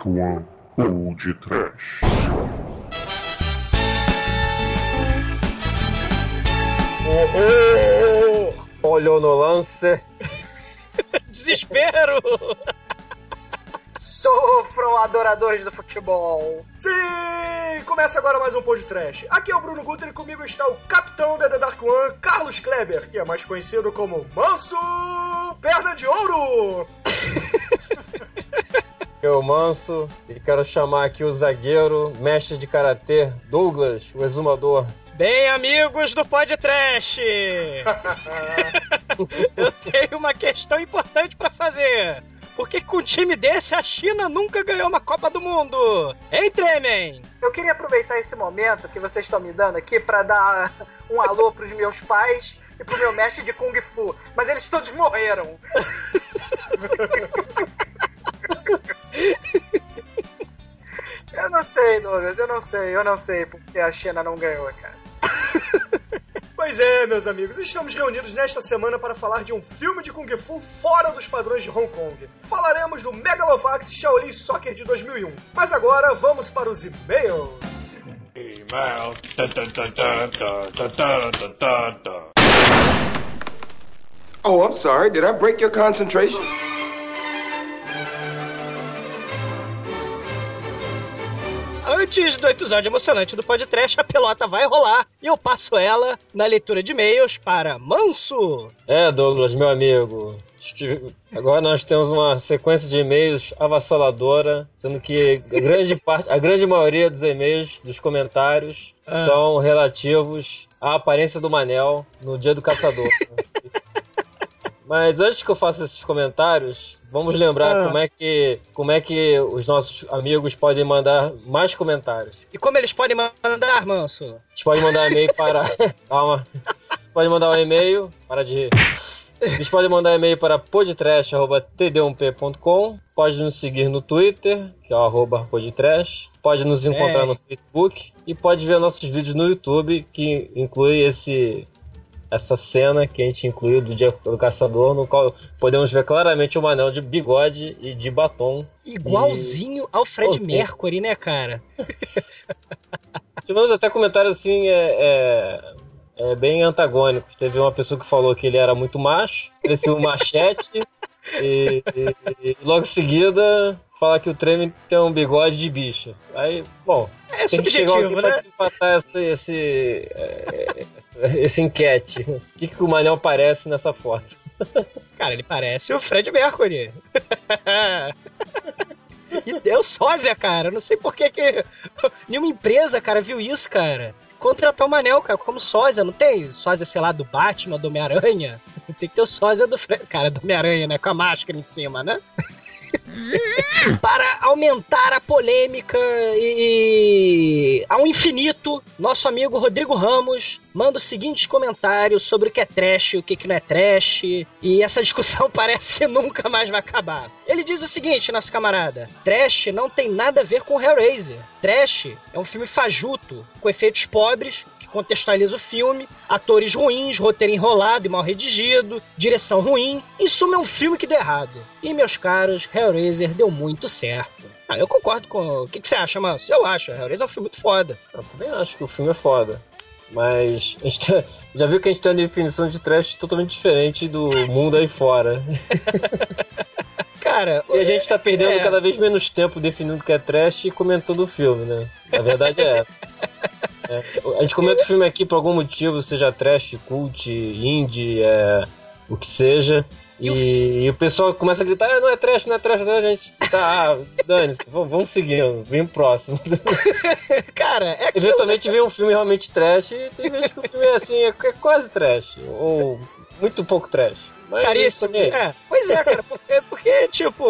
Dark One ou de Trash. Oh, oh, Olhou no lance. Desespero! Sofram adoradores do futebol. Sim! Começa agora mais um Pod Trash. Aqui é o Bruno Guter e comigo está o capitão da The Dark One, Carlos Kleber, que é mais conhecido como Manso Perna de Ouro. Eu manso e quero chamar aqui o zagueiro, mestre de karatê, Douglas, o exumador. Bem, amigos do Podcast! Eu tenho uma questão importante pra fazer. Por que com um time desse a China nunca ganhou uma Copa do Mundo? Hein, Tremen? Eu queria aproveitar esse momento que vocês estão me dando aqui para dar um alô pros meus pais e pro meu mestre de Kung Fu. Mas eles todos morreram. eu não sei, Douglas, eu não sei, eu não sei porque a China não ganhou, cara. Pois é, meus amigos, estamos reunidos nesta semana para falar de um filme de Kung Fu fora dos padrões de Hong Kong. Falaremos do Megalovax Shaolin Soccer de 2001. Mas agora vamos para os e-mails. E-mail. Oh, I'm sorry, did I break your concentration? Antes do episódio emocionante do podcast, a pelota vai rolar e eu passo ela na leitura de e-mails para Manso. É, Douglas, meu amigo. Agora nós temos uma sequência de e-mails avassaladora, sendo que a grande parte, a grande maioria dos e-mails, dos comentários, Ah. são relativos à aparência do Manel no dia do caçador. Mas antes que eu faça esses comentários, vamos lembrar Ah. como é que como é que os nossos amigos podem mandar mais comentários. E como eles podem mandar, Manso? Eles podem mandar e-mail para. Calma. Pode mandar um e-mail. Para de rir. Eles podem mandar e-mail para podtrash.td1p.com. Pode nos seguir no Twitter, que é o arroba podtrash. Pode nos encontrar no Facebook. E pode ver nossos vídeos no YouTube, que inclui esse. Essa cena que a gente incluiu do Dia do Caçador, no qual podemos ver claramente o Manel de bigode e de batom. Igualzinho ao Fred Ok. Mercury, né, cara? Tivemos até comentários assim, é, é, é, bem antagônicos. Teve uma pessoa que falou que ele era muito macho, parecia um machete, e, e- e logo em seguida fala que o Tremen tem um bigode de bicha. Aí, bom, É subjetivo, né? pra empatar esse, esse, esse enquete. O que, que o Manel parece nessa foto? Cara, ele parece o Fred Mercury. E deu sósia, cara. Não sei por que, que nenhuma empresa, cara, viu isso, cara. Contratou o Manel, cara, como sósia. Não tem sósia, sei lá, do Batman, do Homem-Aranha? Tem que ter o sósia do Fred. Cara, do Homem-Aranha, né? Com a máscara em cima, né? Para aumentar a polêmica e, e ao infinito, nosso amigo Rodrigo Ramos manda os seguintes comentários sobre o que é trash, o que, não é trash, e essa discussão parece que nunca mais vai acabar. Ele diz o seguinte, nosso camarada: Trash não tem nada a ver com Hellraiser. Trash é um filme fajuto, com efeitos pobres, contextualiza o filme, atores ruins, roteiro enrolado e mal redigido, direção ruim. Em suma, é um filme que deu errado. E, meus caros, Hellraiser deu muito certo. Ah, eu concordo com. O que, que você acha, Manso? Eu acho. Hellraiser é um filme muito foda. Eu também acho que o filme é foda. Mas a gente tá- já viu que a gente tem uma definição de trash totalmente diferente do mundo aí fora. Cara, E a gente tá perdendo é. cada vez menos tempo definindo o que é trash e comentando o filme, né? A verdade é essa. É, a gente comenta o filme aqui por algum motivo, seja trash, cult, indie, é, o que seja. E, e o pessoal começa a gritar, ah, não é trash, não é trash, não é, gente tá, ah, dane-se, vamos, seguindo, vem próximo. Cara, é aquilo. Eventualmente vem um filme realmente trash e tem vezes que o filme é assim, é, é quase trash, ou muito pouco trash. Mas Caríssimo. aqui- É, pois é, cara, porque, porque, tipo,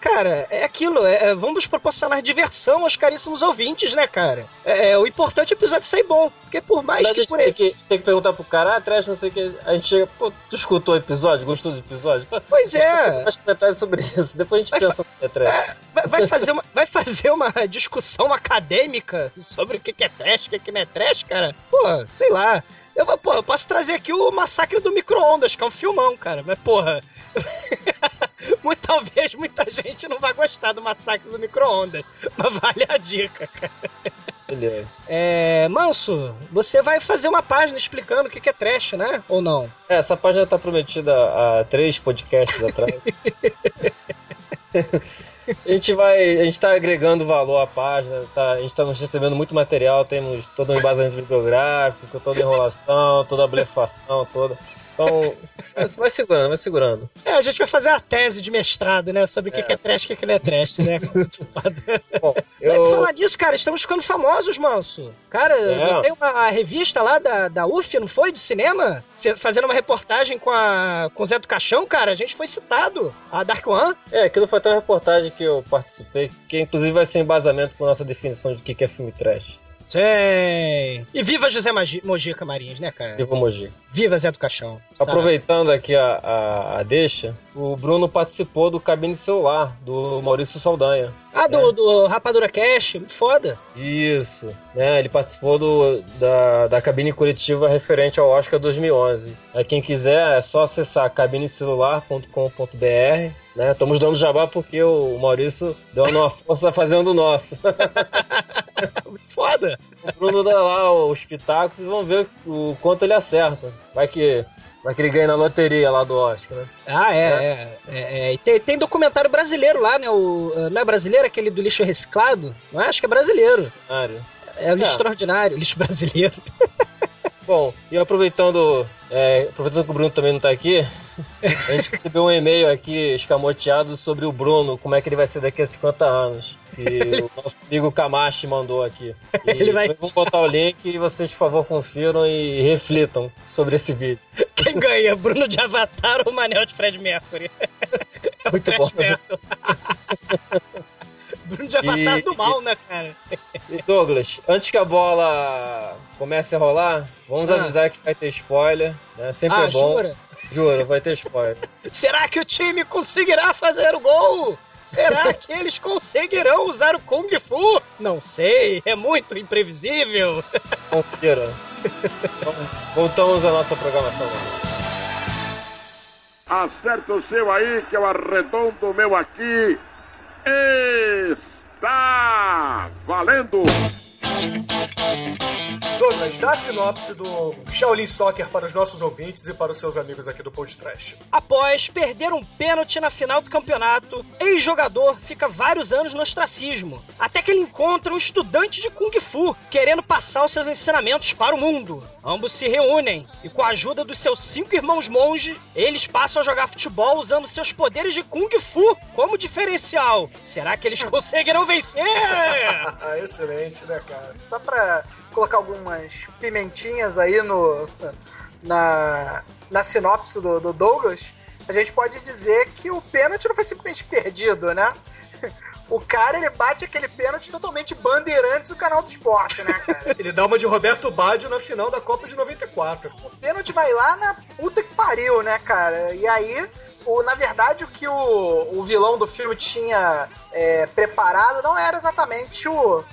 cara, é aquilo, é, é, vamos proporcionar diversão aos caríssimos ouvintes, né, cara? É, é, o importante é o episódio sair bom, porque por mais Mas a que gente por tem aí. que, tem que perguntar pro cara, ah, trash, não sei o que. A gente chega, pô, tu escutou o episódio? Gostou do episódio? Pois é, Faz comentários sobre isso. Depois a gente Vai pensa é trash. é, vai, vai fazer uma, vai fazer uma discussão acadêmica sobre o que é trash, o que que não é trash, cara? Pô, sei lá. Eu, pô, eu posso trazer aqui o Massacre do Micro-Ondas, que é um filmão, cara, mas porra. talvez muita gente não vá gostar do massacre do micro-ondas. Mas vale a dica, cara. Beleza. É. Manso, você vai fazer uma página explicando o que que é trash, né? Ou não? É, essa página tá prometida há três podcasts atrás. A gente vai. A gente tá agregando valor à página, tá, a gente tá recebendo muito material, temos todo um embasamento bibliográfico, toda enrolação, toda a blefação, toda. Então, é, vai segurando, vai segurando. É, a gente vai fazer a tese de mestrado, né? Sobre o que, que é trash e o que, que não é trash, né? Bom, É, eu. Falar nisso, cara, estamos ficando famosos, manso. Cara, É. tem uma revista lá da, da UF, não foi? De cinema? Fazendo uma reportagem com, a, com o Zé do Caixão, cara, a gente foi citado. A Dark One. É, aquilo foi até uma reportagem que eu participei, que inclusive vai ser embasamento com nossa definição de o que que é filme trash. Sim. E viva José Magi- Mojica Marins, né, cara? Viva Mogi. Viva Zé do Caixão. sabe? Aproveitando aqui a, a, a deixa, o Bruno participou do Cabine Celular, do Maurício Saldanha. Ah, do, do Rapadura Cash, muito foda. Isso, né? Ele participou do, da, da cabine coletiva referente ao Oscar 2011. Aí quem quiser é só acessar cabinecelular.com.br, né? Estamos dando jabá porque o Maurício deu uma força fazendo o nosso. Muito foda. o Bruno dá lá os pitacos e vamos ver o quanto ele acerta. Vai que, vai que ele ganha na loteria lá do Oscar, né? Ah, é, é. é, é. E tem, tem documentário brasileiro lá, né? O, uh, não é brasileiro aquele do lixo reciclado? Não é? Acho que é brasileiro. Mário. É o lixo É. extraordinário, lixo brasileiro. Bom, e aproveitando, é, aproveitando que o Bruno também não tá aqui, a gente recebeu um e-mail aqui escamoteado sobre o Bruno, como é que ele vai ser daqui a 50 anos. Que o nosso amigo Kamashi mandou aqui. E Ele vai- Vamos botar o link e vocês, por favor, confiram e reflitam sobre esse vídeo. Quem ganha? Bruno de Avatar ou Manel de Fred Mercury? É Muito Trash bom. Metal. Bruno de Avatar E- do mal, né, cara? E Douglas, antes que a bola comece a rolar, vamos Ah. avisar que vai ter spoiler, né? Sempre Ah, é bom. jura? Juro, vai ter spoiler. Será que o time conseguirá fazer o gol? Será que eles conseguirão usar o Kung Fu? Não sei, é muito imprevisível. Confira. Voltamos à nossa programação. Acerta o seu aí, que eu arredondo o meu aqui. Está valendo! Douglas, dá a sinopse do Shaolin Soccer para os nossos ouvintes e para os seus amigos aqui do Pod Trash. Após perder um pênalti na final do campeonato, ex-jogador fica vários anos no ostracismo, até que ele encontra um estudante de Kung Fu querendo passar os seus ensinamentos para o mundo. Ambos se reúnem e, com a ajuda dos seus cinco irmãos monge, eles passam a jogar futebol usando seus poderes de Kung Fu como diferencial. Será que eles conseguirão vencer? Ah, excelente, né, cara? Só pra colocar algumas pimentinhas aí no, na, na sinopse do, do Douglas, a gente pode dizer que o pênalti não foi simplesmente perdido, né? O cara, ele bate aquele pênalti totalmente bandeirantes do canal do esporte, né, cara? Ele dá uma de Roberto Baggio na final da Copa de 94. O pênalti vai lá na puta que pariu, né, cara? E aí, o, na verdade, o que o, o vilão do filme tinha é, preparado não era exatamente o,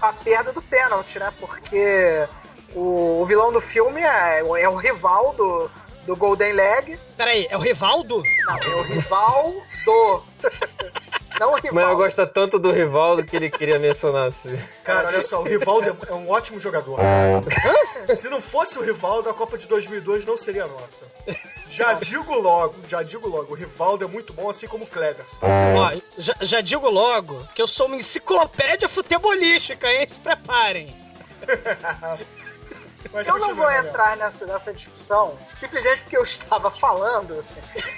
a perda do pênalti, né? Porque o, o vilão do filme é, é o rival do, do Golden Leg. Peraí, é o Rivaldo? Não, é o rival do. Não o Mas eu gosto tanto do Rivaldo que ele queria mencionar assim. Cara, olha só, o Rivaldo é um ótimo jogador. Se não fosse o Rivaldo, a Copa de 2002 não seria nossa. Já digo logo, já digo logo, o Rivaldo é muito bom, assim como o Cleverson. Ó, já, já digo logo que eu sou uma enciclopédia futebolística, hein? Se preparem. Mas Eu não vou entrar nessa, nessa discussão, simplesmente porque eu estava falando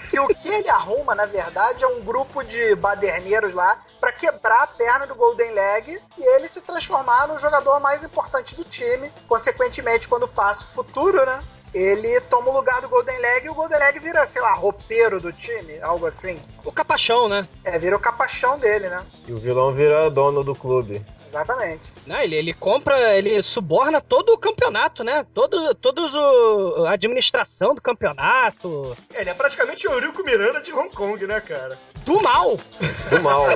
que o que ele arruma, na verdade, é um grupo de baderneiros lá pra quebrar a perna do Golden Leg e ele se transformar no jogador mais importante do time. Consequentemente, quando passa o futuro, né? Ele toma o lugar do Golden Leg e o Golden Leg vira, sei lá, roupeiro do time, algo assim. O capachão, né? É, vira o capachão dele, né? E o vilão vira dono do clube. Exatamente. Não, ele, ele compra, ele suborna todo o campeonato, né? Todo, todos o, a administração do campeonato. Ele é praticamente o Eurico Miranda de Hong Kong, né, cara? Do mal! Do mal.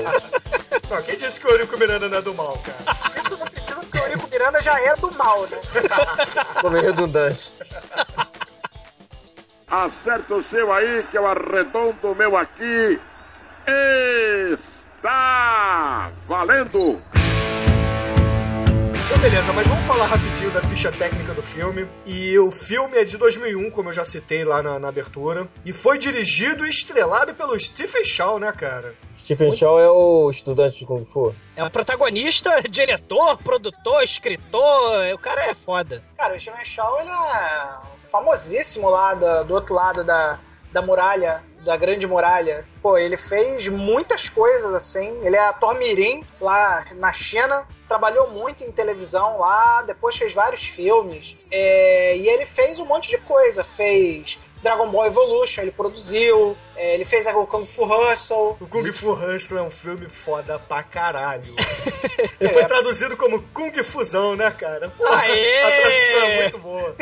Não, quem disse que o Eurico Miranda não é do mal, cara? Isso não precisa porque o Eurico Miranda já é do mal, né? Ficou meio redundante. Acerta o seu aí, que eu arredondo o meu aqui. Está valendo! Então, beleza, mas vamos falar rapidinho da ficha técnica do filme. E o filme é de 2001, como eu já citei lá na, na abertura. E foi dirigido e estrelado pelo Stephen Chow, né, cara? Stephen Chow é o estudante de Kung Fu. É o protagonista, diretor, produtor, escritor. O cara é foda. Cara, o Steven Shaw, ele é famosíssimo lá do, do outro lado da, da muralha, da grande muralha. Pô, ele fez muitas coisas assim. Ele é ator mirim lá na China. Trabalhou muito em televisão lá, depois fez vários filmes. É, e ele fez um monte de coisa. Fez Dragon Ball Evolution, ele produziu. É, ele fez o Kung Fu Hustle. O Kung Fu Hustle é um filme foda pra caralho. Ele foi traduzido como Kung Fusão, né, cara? Pô, Aê! a tradução é muito boa.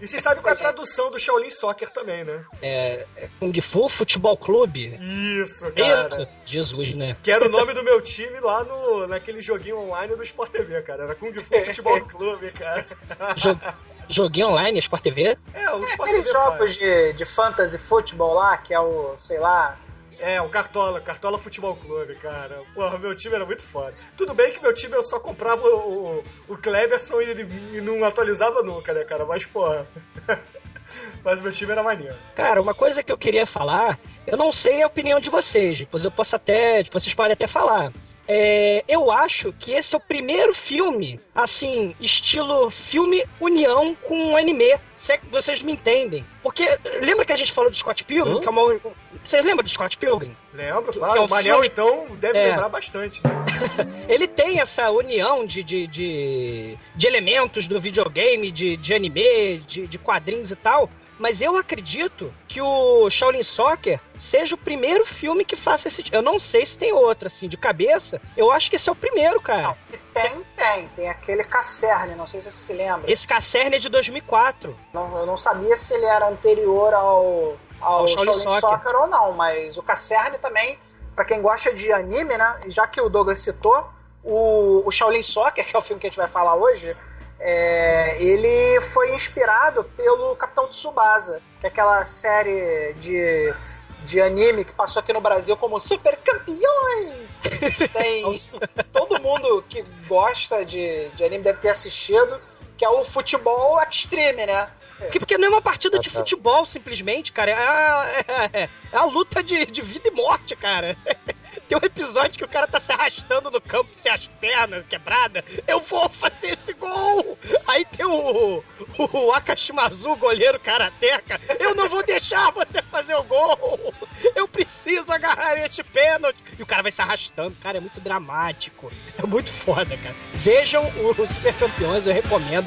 E vocês sabem qual é a tradução do Shaolin Soccer também, né? É, é Kung Fu Futebol Clube. Isso, cara. Isso. Jesus, né? Que era o nome do meu time lá no, naquele joguinho online do Sport TV, cara. Era Kung Fu Futebol Clube, cara. Jo- Joguinho online, Sport TV. É, o É Sport aqueles TV jogos faz. de, de fantasy futebol lá, que é o, sei lá. É, o Cartola, Cartola Futebol Clube, cara. Porra, meu time era muito foda. Tudo bem que meu time eu só comprava o, o, o Cleberson e e não atualizava nunca, né, cara? Mas, porra. Mas meu time era maneiro. Cara, uma coisa que eu queria falar, eu não sei a opinião de vocês, depois eu posso até, vocês podem até falar. É, eu acho que esse é o primeiro filme, assim, estilo filme união com anime. Se é que vocês me entendem. Porque lembra que a gente falou do Scott Pilgrim? Hum? Que é uma, vocês lembram do Scott Pilgrim? Lembro, Que- claro. que é um o Manel, filme- então, deve É. lembrar bastante. Né? Ele tem essa união de, de, de, de elementos do videogame, de, de anime, de, de quadrinhos e tal. Mas eu acredito que o Shaolin Soccer seja o primeiro filme que faça esse. Eu não sei se tem outro, assim, de cabeça. Eu acho que esse é o primeiro, cara. Que tem, tem. Tem aquele Cacerne, não sei se você se lembra. Esse Casserne é de 2004. Não, eu não sabia se ele era anterior ao, ao, Ao Shaolin Shaolin, Soccer. Soccer. ou não, mas o Cacerne também, pra quem gosta de anime, né? Já que o Douglas citou, o, o Shaolin Soccer, que é o filme que a gente vai falar hoje, é, ele foi inspirado pelo Capitão Tsubasa, que é aquela série de, de anime que passou aqui no Brasil como Super Campeões. Tem todo mundo que gosta de, de anime deve ter assistido, que é o futebol extreme, né? Porque, porque não é uma partida de Ah, tá. futebol, simplesmente, cara. É a, é, é a luta de, de vida e morte, cara. Tem um episódio que o cara tá se arrastando no campo sem as pernas quebradas. Eu vou fazer esse gol! Aí tem o, o Akashimazu, goleiro karateca. Eu não vou deixar você fazer o gol! Eu preciso agarrar este pênalti! E o cara vai se arrastando. Cara, é muito dramático. É muito foda, cara. Vejam o- os Super Campeões, eu recomendo.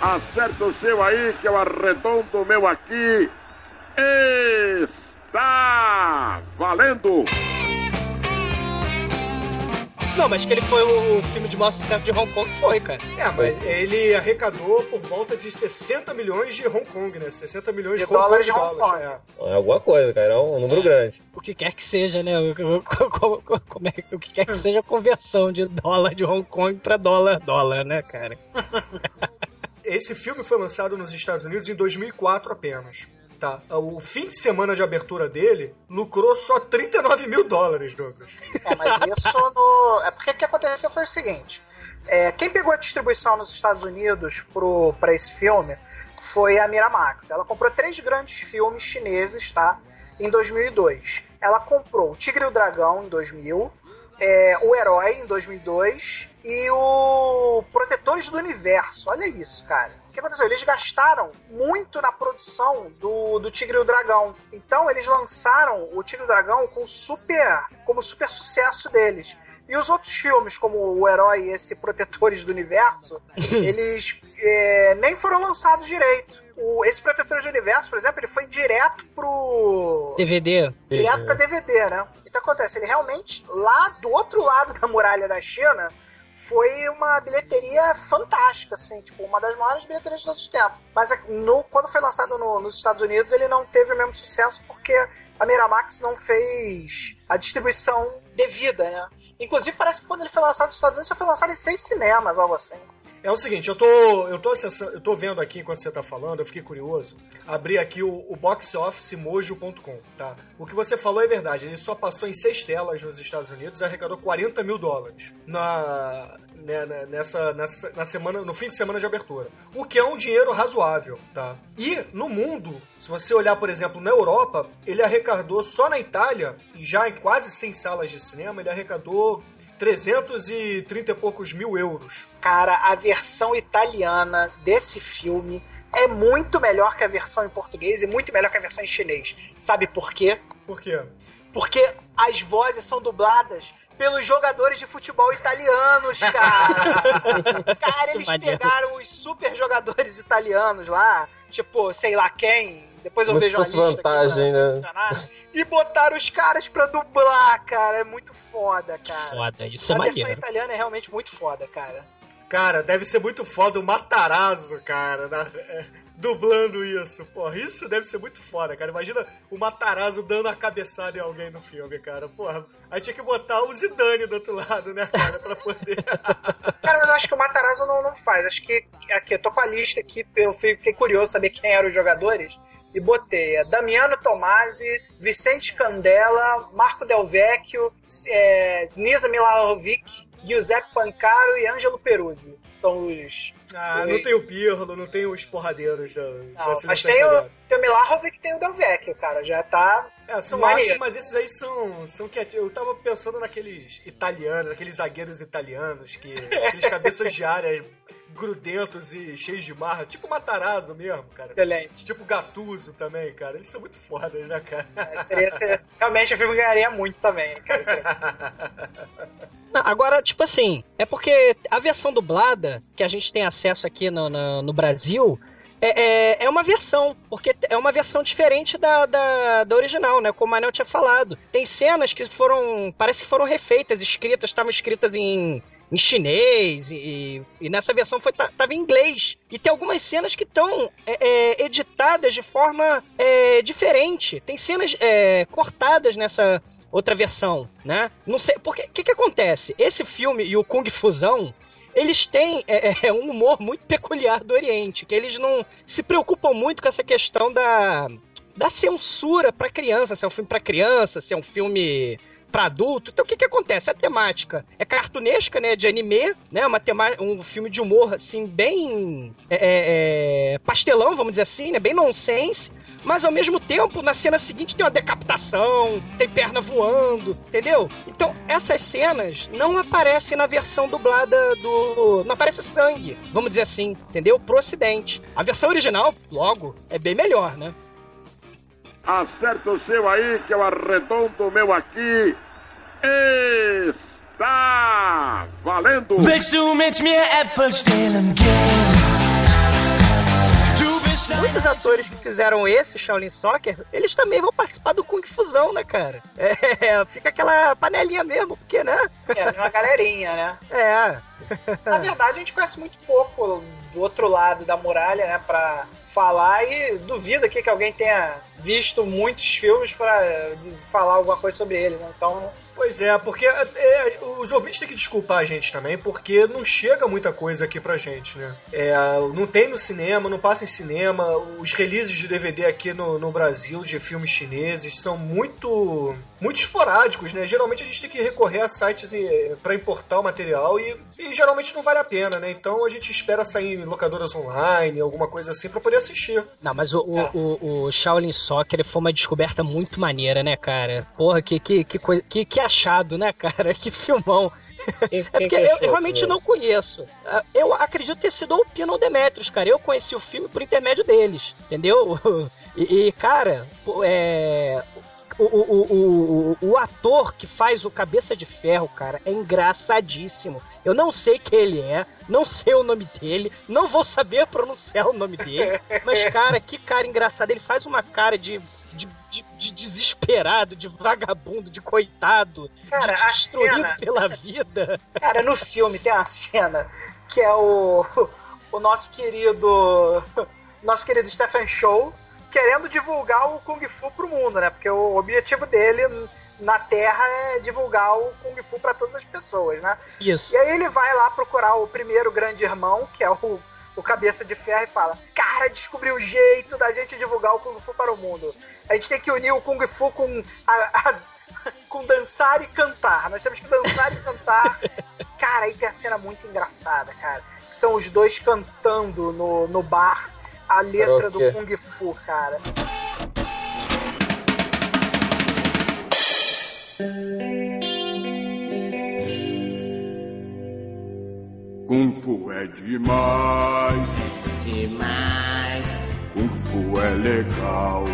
Acerta o seu aí, que eu arredondo o meu aqui. Está valendo! Não, mas que ele foi o, filme de maior sucesso de Hong Kong, foi, cara. É, mas ele arrecadou por volta de 60 milhões de Hong Kong, né? 60 milhões de, De Hong Kong dólares de Hong dólares, Kong. é. É alguma coisa, cara. É um número grande. O que quer que seja, né? O, o- o- como é, que- o que quer que seja a conversão de dólar de Hong Kong pra dólar, dólar, né, cara? Esse filme foi lançado nos Estados Unidos em 2004 apenas. Tá. O fim de semana de abertura dele lucrou só 39 mil dólares, Douglas. É, mas isso no. É porque o que aconteceu foi o seguinte: é, quem pegou a distribuição nos Estados Unidos pro, pra esse filme foi a Miramax. Ela comprou três grandes filmes chineses, tá? Em 2002. Ela comprou O Tigre e o Dragão em 2000, é, O Herói em 2002 e o Protetores do Universo. Olha isso, cara. O que aconteceu? Eles gastaram muito na produção do, do Tigre e o Dragão. Então eles lançaram o Tigre e o Dragão com super, como super sucesso deles. E os outros filmes, como O Herói e esse Protetores do Universo, eles é, nem foram lançados direito. O, esse Protetores do Universo, por exemplo, ele foi direto pro. DVD. Direto pra DVD, né? Então acontece, ele realmente, lá do outro lado da muralha da China, foi uma bilheteria fantástica, assim, tipo, uma das maiores bilheterias de todos os tempos. Mas é, no, quando foi lançado no- nos Estados Unidos, ele não teve o mesmo sucesso porque a Miramax não fez a distribuição devida, né? Inclusive, parece que quando ele foi lançado nos Estados Unidos, ele foi lançado em seis cinemas, algo assim. É o seguinte, eu tô, eu tô acessando, eu tô vendo aqui enquanto você tá falando, eu fiquei curioso. Abri aqui o, o boxofficemojo.com, tá? O que você falou é verdade, ele só passou em seis telas nos Estados Unidos e arrecadou 40 mil dólares na, né, né, nessa, nessa, na semana, no fim de semana de abertura. O que é um dinheiro razoável, tá? E no mundo, se você olhar, por exemplo, na Europa, ele arrecadou só na Itália, já em quase 100 salas de cinema, ele arrecadou 330 e poucos mil euros. Cara, a versão italiana desse filme é muito melhor que a versão em português e muito melhor que a versão em chinês. Sabe por quê? Por quê? Porque as vozes são dubladas pelos jogadores de futebol italianos, cara. cara, eles pegaram os super jogadores italianos lá, tipo, sei lá quem. Depois eu se vejo a lista. vantagem, pra né? E botaram os caras pra dublar, cara. É muito foda, cara. Foda, isso é a versão maneiro. italiana é realmente muito foda, cara. Cara, deve ser muito foda o Matarazzo, cara, na- é, dublando isso. Porra, isso deve ser muito foda, cara. Imagina o Matarazzo dando a cabeçada em alguém no filme, cara. Porra, aí tinha que botar o Zidane do outro lado, né, cara, pra poder... Cara, mas eu acho que o Matarazzo não, não faz. Acho que aqui, eu tô com a lista aqui, eu fiquei curioso saber quem eram os jogadores. E botei é, Damiano Tomasi, Vicente Candela, Marco Del Vecchio, é, Snisa Milarovic, Giuseppe Pancaro e Ângelo Peruzzi. São os. Ah, não tem o Pirlo, não tem os porradeiros da, Não, mas tem o, tem o Milarovic e tem o Del Vecchio, cara. Já tá. É, são Maneiro. astros, mas esses aí são, são quietinhos. Eu tava pensando naqueles italianos, aqueles zagueiros italianos, que aqueles cabeças de área grudentos e cheios de marra, tipo Matarazzo mesmo, cara. Excelente. Tipo Gattuso também, cara. Eles são muito fodas, né, cara? É, seria, seria- realmente o filme ganharia muito também, cara. Não, agora, tipo assim, é porque a versão dublada que a gente tem acesso aqui no, no, no Brasil é, é, é uma versão, porque é uma versão diferente da, da, da original, né? Como o Manel tinha falado. Tem cenas que foram. Parece que foram refeitas, escritas, estavam escritas em, em chinês, e, e nessa versão foi, tava em inglês. E tem algumas cenas que estão é, é, editadas de forma é, diferente. Tem cenas é, cortadas nessa outra versão, né? Não sei, porque o que, que acontece? Esse filme e o Kung Fusão, eles têm é, é, um humor muito peculiar do Oriente, que eles não se preocupam muito com essa questão da, da censura para criança, se é um filme para criança, se é um filme para adulto. Então o que que acontece? A temática é cartunesca, né, de anime, né, uma um filme de humor assim bem é, é, é, pastelão, vamos dizer assim, né, bem nonsense. Mas ao mesmo tempo, na cena seguinte tem uma decapitação, tem perna voando, entendeu? Então essas cenas não aparecem na versão dublada do. Não aparece sangue, vamos dizer assim, entendeu? Pro ocidente. A versão original, logo, é bem melhor, né? Acerta o seu aí, que eu arredondo o meu aqui. Está valendo! Muitos atores que fizeram esse Shaolin Soccer, eles também vão participar do Kung Fusão, né, cara? É, fica aquela panelinha mesmo, porque, né? É, uma galerinha, né? É. Na verdade, a gente conhece muito pouco do outro lado da muralha, né? Pra falar e duvido aqui que alguém tenha visto muitos filmes pra diz- falar alguma coisa sobre ele, né? Então, Pois é, porque é, os ouvintes têm que desculpar a gente também, porque não chega muita coisa aqui pra gente, né? É, não tem no cinema, não passa em cinema. Os releases de DVD aqui no, no Brasil de filmes chineses são muito muito esporádicos, né? Geralmente a gente tem que recorrer a sites pra importar o material e, e geralmente não vale a pena, né? Então a gente espera sair em locadoras online, alguma coisa assim, pra poder assistir. Não, mas o, o, o, o Shaolin Soccer foi uma descoberta muito maneira, né, cara? Porra, que, que, que, coisa, que, que achado, né, cara? Que filmão. É porque eu, eu realmente não conheço. Ah, Eu acredito ter sido o Pino Demetrius, cara. Eu conheci o filme por intermédio deles, entendeu? E, e, cara, é. O, o, o, o, o ator que faz o Cabeça de Ferro, cara, é engraçadíssimo. Eu não sei quem ele é, não sei o nome dele, não vou saber pronunciar o nome dele, mas, cara, que cara engraçado. Ele faz uma cara de, de, de- de desesperado, de vagabundo, de coitado, Cara, de destruído cena- pela vida. cara, no filme tem uma cena que é o, o nosso querido. Nosso querido Stephen Show querendo divulgar o Kung Fu pro mundo, né? Porque o objetivo dele na Terra é divulgar o Kung Fu pra todas as pessoas, né? Isso. E aí ele vai lá procurar o primeiro grande irmão, que é o, o cabeça de ferro, e fala: Cara, descobri o jeito da gente divulgar o Kung Fu para o mundo. A gente tem que unir o Kung Fu com a- a- com dançar e cantar. Nós temos que dançar e cantar. Cara, aí tem a cena muito engraçada, cara. Que são os dois cantando no, no bar a letra do. Kung Fu, cara. Kung Fu é demais, Demais, Kung Fu é legal.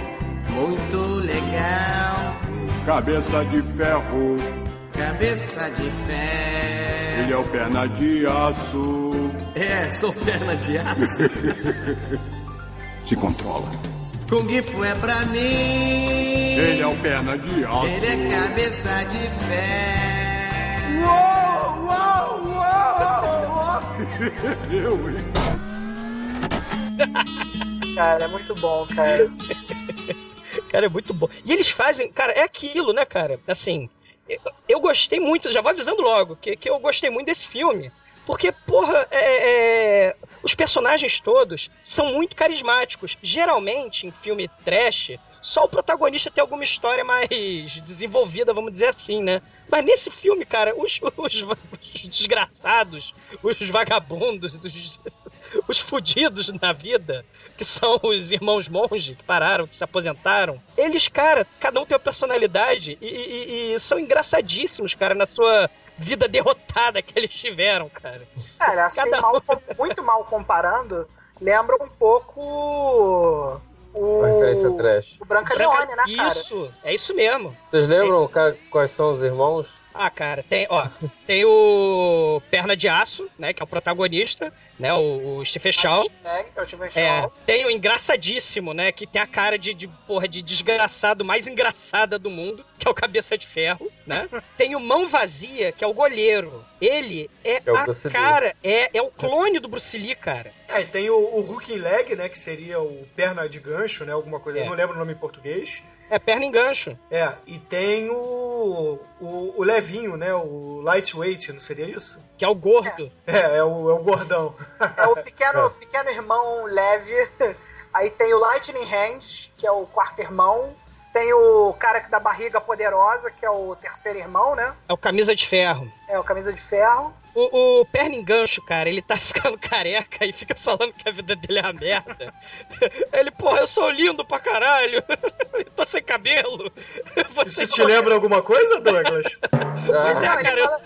muito legal. Cabeça de ferro, Cabeça de fé. ele é o perna de aço. É, sou perna de aço. Se controla. Kung Fu é pra mim. Ele é o perna de aço. Ele é cabeça de fé. Uou, uou, uou, uou. Eu, hein? Cara, é muito bom, cara. Cara, é muito bom. E eles fazem, cara, é aquilo, né, cara? Assim, eu, eu gostei muito, já vou avisando logo, que, que eu gostei muito desse filme. Porque, porra, é, é, os personagens todos são muito carismáticos. Geralmente, em filme trash, só o protagonista tem alguma história mais desenvolvida, vamos dizer assim, né? Mas nesse filme, cara, os, os, os desgraçados, os vagabundos, os, os fudidos na vida, que são os irmãos monge que pararam, que se aposentaram, eles, cara, cada um tem uma personalidade e, e- e são engraçadíssimos, cara, na sua vida derrotada que eles tiveram, cara. Cara, assim, Cada mal- muito mal comparando, lembra um pouco o. Uma referência trash. O Branca Leone, né, cara? Isso, é isso mesmo. Vocês lembram ca- quais são os irmãos? Ah, cara, tem, ó, tem o Perna de Aço, né, que é o protagonista, né, o, o Stephen Shaw. É, tem o engraçadíssimo, né? Que tem a cara de, de, porra, de desgraçado mais engraçada do mundo, que é o Cabeça de Ferro, né? Tem o Mão Vazia, que é o goleiro. Ele é, É a cara, é, é o clone do Bruce Lee, cara. É, e tem o, o hooking leg, né, que seria o perna de gancho, né, alguma coisa, É. eu não lembro o nome em português. É perna em gancho. É, e tem o, o, o levinho, né, o lightweight, não seria isso? Que é o gordo. É, é o, é o gordão. É o pequeno, pequeno irmão leve. Aí tem o Lightning Hands, que é o quarto irmão. Tem o cara da barriga poderosa, que é o terceiro irmão, né? É o Camisa de Ferro. É o camisa de ferro. O, o perna em gancho, cara, ele tá ficando careca e fica falando que a vida dele é uma merda. Ele, porra, eu sou lindo pra caralho. Eu tô sem cabelo. Você Isso te lembra alguma coisa, Douglas? Ah, Não, ele, cara, eu- fala,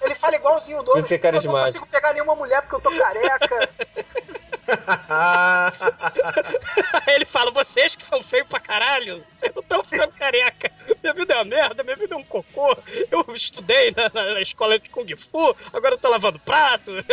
ele fala igualzinho o Douglas. É "Eu não carismático." consigo pegar nenhuma mulher porque eu tô careca. Aí ele fala, vocês que são feios pra caralho, vocês não estão ficando careca. Minha vida é uma merda, minha vida é um cocô. Eu estudei na, na- na escola de Kung Fu, agora eu tô lavando prato.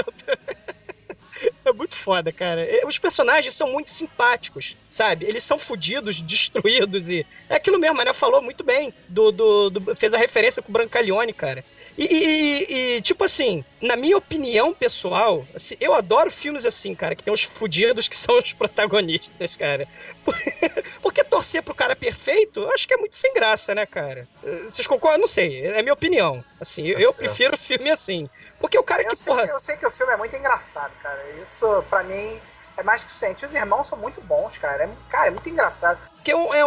É muito foda, cara. E Os personagens são muito simpáticos, sabe? Eles são fodidos, destruídos e. É aquilo mesmo, a Manel falou muito bem. Do, do, do- fez a referência com o Brancaleone, cara. E, e- e- tipo assim, na minha opinião pessoal, assim, eu adoro filmes assim, cara, que tem os fudidos que são os protagonistas, cara. Porque torcer pro cara perfeito, eu acho que é muito sem graça, né, cara? Vocês concordam? Eu não sei, é minha opinião. Assim, eu, eu prefiro filme assim. Porque o cara Eu que, sei, porra. eu sei que o filme é muito engraçado, cara. Isso, pra mim, é mais que suficiente. Os irmãos são muito bons, cara. É, cara, é muito engraçado. Porque é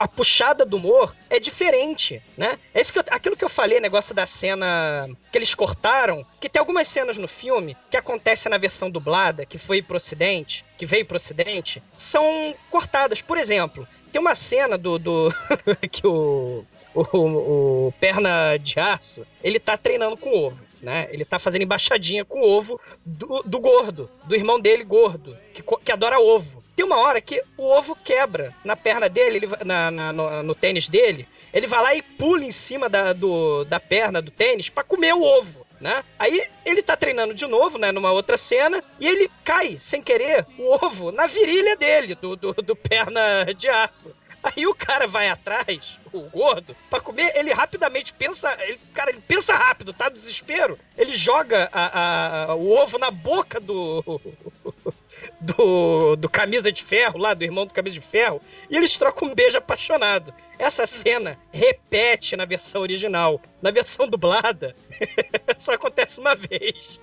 a puxada do humor é diferente, né? É isso que eu- aquilo que eu falei, negócio da cena que eles cortaram, que tem algumas cenas no filme que acontecem na versão dublada, que foi pro ocidente, que veio pro ocidente, são cortadas. Por exemplo, tem uma cena do, do que o, o, o perna de aço, ele tá treinando com ovo. Né? Ele tá fazendo embaixadinha com o ovo do, do gordo, do irmão dele gordo, que, que adora ovo. Tem uma hora que o ovo quebra na perna dele, ele, na, na- no, no tênis dele. Ele vai lá e pula em cima da, do, da perna do tênis pra comer o ovo. Né? Aí ele tá treinando de novo, né, numa outra cena, e ele cai, sem querer, o ovo na virilha dele, do, do, do perna de aço. Aí o cara vai atrás, o gordo, pra comer, ele rapidamente pensa. Ele, cara, ele pensa rápido, tá? Desespero. Ele joga a- a- o ovo na boca do. do, do Camisa de Ferro, lá, do irmão do Camisa de Ferro, e eles trocam um beijo apaixonado. Essa cena repete na versão original. Na versão dublada, só acontece uma vez.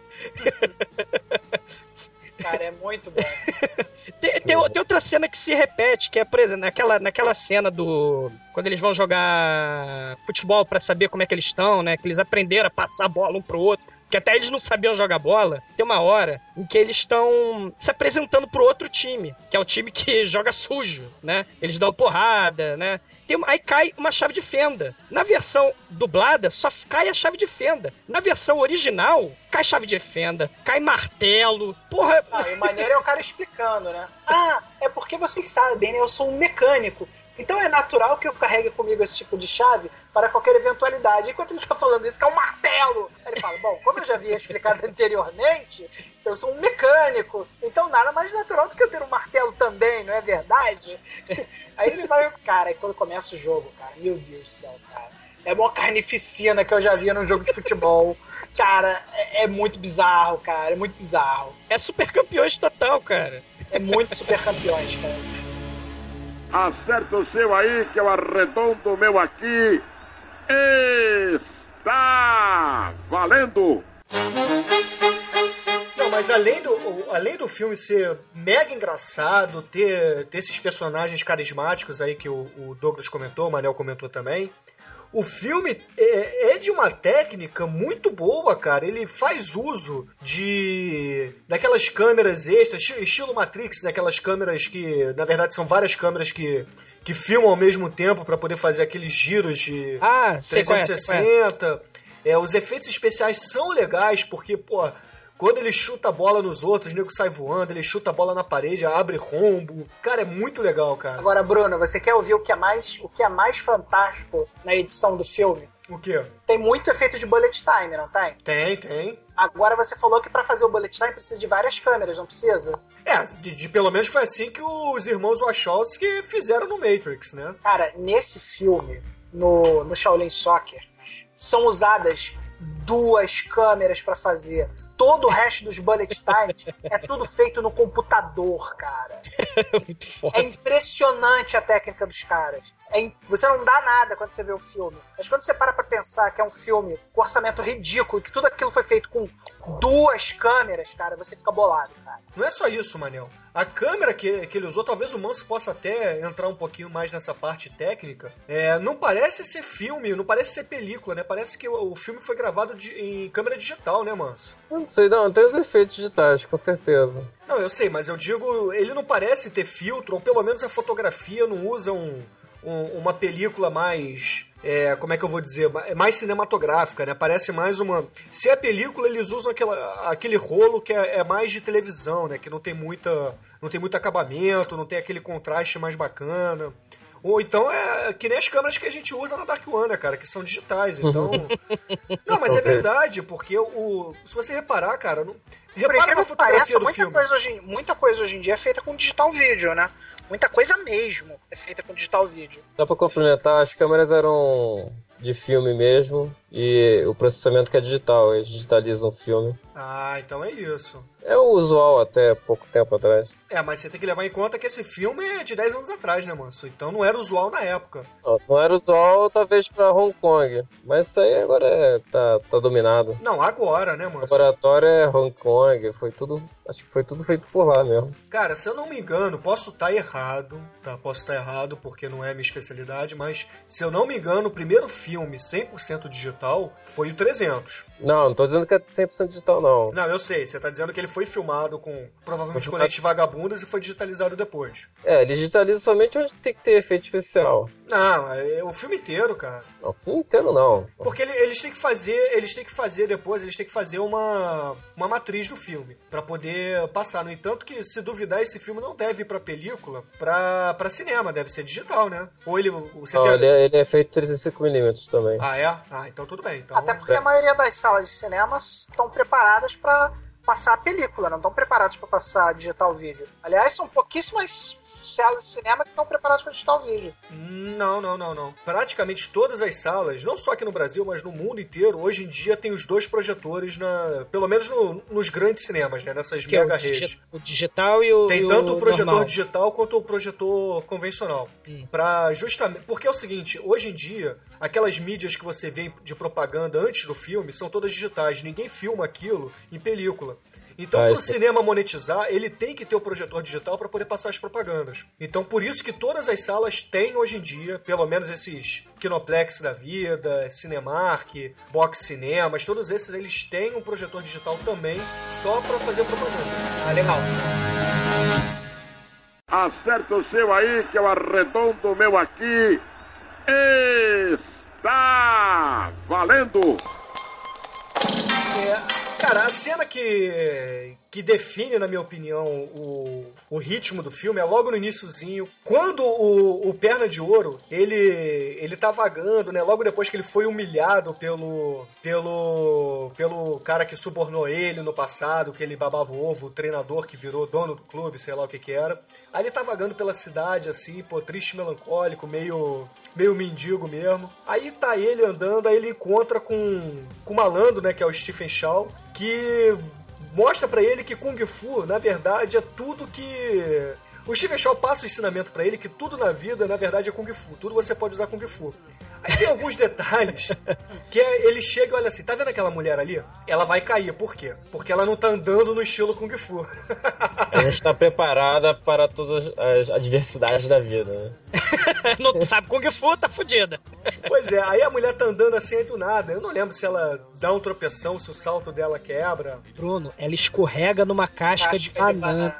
Cara, é muito bom. Tem, tem, tem outra cena que se repete, que é, por exemplo, naquela, naquela cena do. Quando eles vão jogar futebol pra saber como é que eles estão, né? Que eles aprenderam a passar a bola um pro outro. Que até eles não sabiam jogar bola. Tem uma hora em que eles estão se apresentando pro outro time, que é o time que joga sujo, né? Eles dão porrada, né? Tem aí cai uma chave de fenda. Na versão dublada, só cai a chave de fenda. Na versão original, cai chave de fenda, cai martelo. Porra, Não, e maneiro é o cara explicando, né? Ah, é porque vocês sabem, né? Eu sou um mecânico. Então é natural que eu carregue comigo esse tipo de chave para qualquer eventualidade. Enquanto ele está falando isso, que é um martelo. Aí ele fala, bom, como eu já havia explicado anteriormente, eu sou um mecânico. Então nada mais natural do que eu ter um martelo também, não é verdade? Aí ele vai, cara, e quando começa o jogo, cara, meu Deus do céu, cara. É a maior carnificina que eu já via num jogo de futebol. Cara, é, é muito bizarro, cara. É muito bizarro. é super campeões total, cara. É muito super campeões, cara. Acerta o seu aí, que eu arredondo o meu aqui. Está valendo! Não, mas além do, além do filme ser mega engraçado, ter, ter esses personagens carismáticos aí que o, o Douglas comentou, o Manel comentou também, o filme é, é de uma técnica muito boa, cara. Ele faz uso de daquelas câmeras extras, esti- estilo Matrix, daquelas câmeras que, na verdade, são várias câmeras que, que filmam ao mesmo tempo para poder fazer aqueles giros de Ah, sei qual é, sei qual é. 360. É, os efeitos especiais são legais, porque, pô, quando ele chuta a bola nos outros, o nego sai voando, ele chuta a bola na parede, abre rombo. Cara, é muito legal, cara. Agora, Bruno, você quer ouvir o que é mais, o que é mais fantástico na edição do filme? O quê? Tem muito efeito de bullet time, não tem? Tem, tem. Agora você falou que pra fazer o bullet time precisa de várias câmeras, não precisa? É, de, de- pelo menos foi assim que os irmãos Wachowski fizeram no Matrix, né? Cara, nesse filme, no, no Shaolin Soccer, são usadas duas câmeras pra fazer. Todo o resto dos bullet times é tudo feito no computador, cara. É impressionante a técnica dos caras. É você não dá nada quando você vê o filme. Mas quando você para pra pensar que é um filme com orçamento ridículo e que tudo aquilo foi feito com duas câmeras, cara, você fica bolado, cara. Não é só isso, Manel. A câmera que, que ele usou, talvez o Manso possa até entrar um pouquinho mais nessa parte técnica. É, não parece ser filme, não parece ser película, né? Parece que o, o filme foi gravado de- em câmera digital, né, Manso? Não sei, não, tem os efeitos digitais, com certeza. Não, eu sei, mas eu digo, ele não parece ter filtro, ou pelo menos a fotografia não usa um, um- uma película mais. é, como é que eu vou dizer? É Mais cinematográfica, né? Parece mais uma. Se é película, eles usam aquela, aquele rolo que é, é mais de televisão, né? Que não tem muita. não tem muito acabamento, não tem aquele contraste mais bacana. Ou então é que nem as câmeras que a gente usa na Dark One, né, cara? Que são digitais, então. não, mas é verdade, porque o. Se você reparar, cara. Não... Repara na fotografia pareça, do muita filme. coisa, hoje, muita coisa hoje em dia é feita com digital vídeo, né? Muita coisa mesmo é feita com digital vídeo. Só pra complementar, as câmeras eram de filme mesmo e o processamento que é digital, eles digitalizam o filme. Ah, então é isso. É o usual até pouco tempo atrás. É, mas você tem que levar em conta que esse filme é de 10 anos atrás, né, manso? Então não era usual na época. Não, não era usual talvez pra Hong Kong, mas isso aí agora é, tá, tá dominado. Não, agora, né, O manso? laboratório é Hong Kong, foi tudo. Acho que foi tudo feito por lá mesmo. Cara, se eu não me engano, posso estar errado, tá? Posso estar errado porque não é minha especialidade, mas se eu não me engano, o primeiro filme 100% digital foi o 300. Não, não tô dizendo que é 100% digital, não. Não, eu sei, você tá dizendo que ele foi filmado com provavelmente com lentes vagabundas e foi digitalizado depois. É, ele digitaliza somente onde tem que ter efeito especial. Não, é o filme inteiro, cara. Não, o filme inteiro não. Porque ele- eles têm que fazer, eles têm que fazer depois, eles têm que fazer uma, uma matriz do filme pra poder passar. No entanto, que se duvidar, esse filme não deve ir pra película, pra, pra cinema, deve ser digital, né? Ou ele. Você Não, tem- ele é, ele é feito 35mm também. Ah, é? Ah, então tudo bem. Então, Até porque a maioria das salas de cinemas estão preparadas pra passar a película, não estão preparadas pra passar digital vídeo. Aliás, são pouquíssimas salas de cinema que estão preparadas para digital vídeo. Não, não, não, não. Praticamente todas as salas, não só aqui no Brasil, mas no mundo inteiro, hoje em dia tem os dois projetores na, pelo menos no- nos grandes cinemas, né, nessas Que é mega o, digi- redes. o digital e o. Tem e tanto o projetor normal. digital quanto o projetor convencional. Hum. Pra justamente. Porque é o seguinte, hoje em dia, aquelas mídias que você vê de propaganda antes do filme são todas digitais. Ninguém filma aquilo em película. Então, Ah, para o isso- cinema monetizar, ele tem que ter o projetor digital para poder passar as propagandas. Então, por isso que todas as salas têm hoje em dia, pelo menos esses Kinoplex da vida, Cinemark, Box Cinemas, todos esses eles têm um projetor digital também, só para fazer propaganda. Ah, legal. Acerta o seu aí, que eu arredondo o meu aqui. Está valendo! É, cara, a cena que, que define, na minha opinião, o, o ritmo do filme é logo no iníciozinho. Quando o, o Perna de Ouro, ele, ele tá vagando, né? Logo depois que ele foi humilhado pelo, pelo, pelo cara que subornou ele no passado, que ele babava o ovo, o treinador que virou dono do clube, sei lá o que que era. Aí ele tá vagando pela cidade, assim, pô, triste, melancólico, meio, meio mendigo mesmo. Aí tá ele andando, aí ele encontra com, com o malandro, né, que é o Stephen Shaw, que mostra pra ele que Kung Fu, na verdade, é tudo que... O Stephen Shaw passa o ensinamento pra ele que tudo na vida, na verdade, é Kung Fu. Tudo você pode usar Kung Fu. Aí tem alguns detalhes que é, ele chega e olha assim, tá vendo aquela mulher ali? Ela vai cair, por quê? Porque ela não tá andando no estilo Kung Fu. Ela está preparada para todas as adversidades da vida. né? não sabe Kung Fu, tá fudida. Pois é, aí a mulher tá andando assim aí do nada. Eu não lembro se ela dá um tropeção, se o salto dela quebra. Bruno, ela escorrega numa casca, Casca de de banana.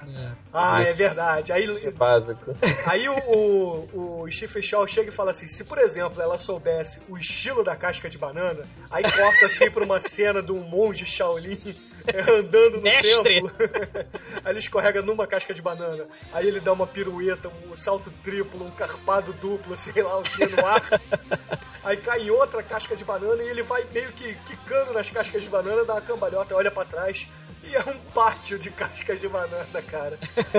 Ah, é verdade. Aí, É básico. aí o, o, o Stephen Shaw chega e fala assim: se por exemplo ela soubesse o estilo da casca de banana, aí corta assim pra uma cena de um monge Shaolin andando no Mestre! templo. aí ele escorrega numa casca de banana. Aí ele dá uma pirueta, um salto triplo, um carpado duplo, sei lá o que no ar. Aí cai em outra casca de banana e ele vai meio que quicando nas cascas de banana, dá uma cambalhota, olha pra trás. É um pátio de cascas de banana, cara.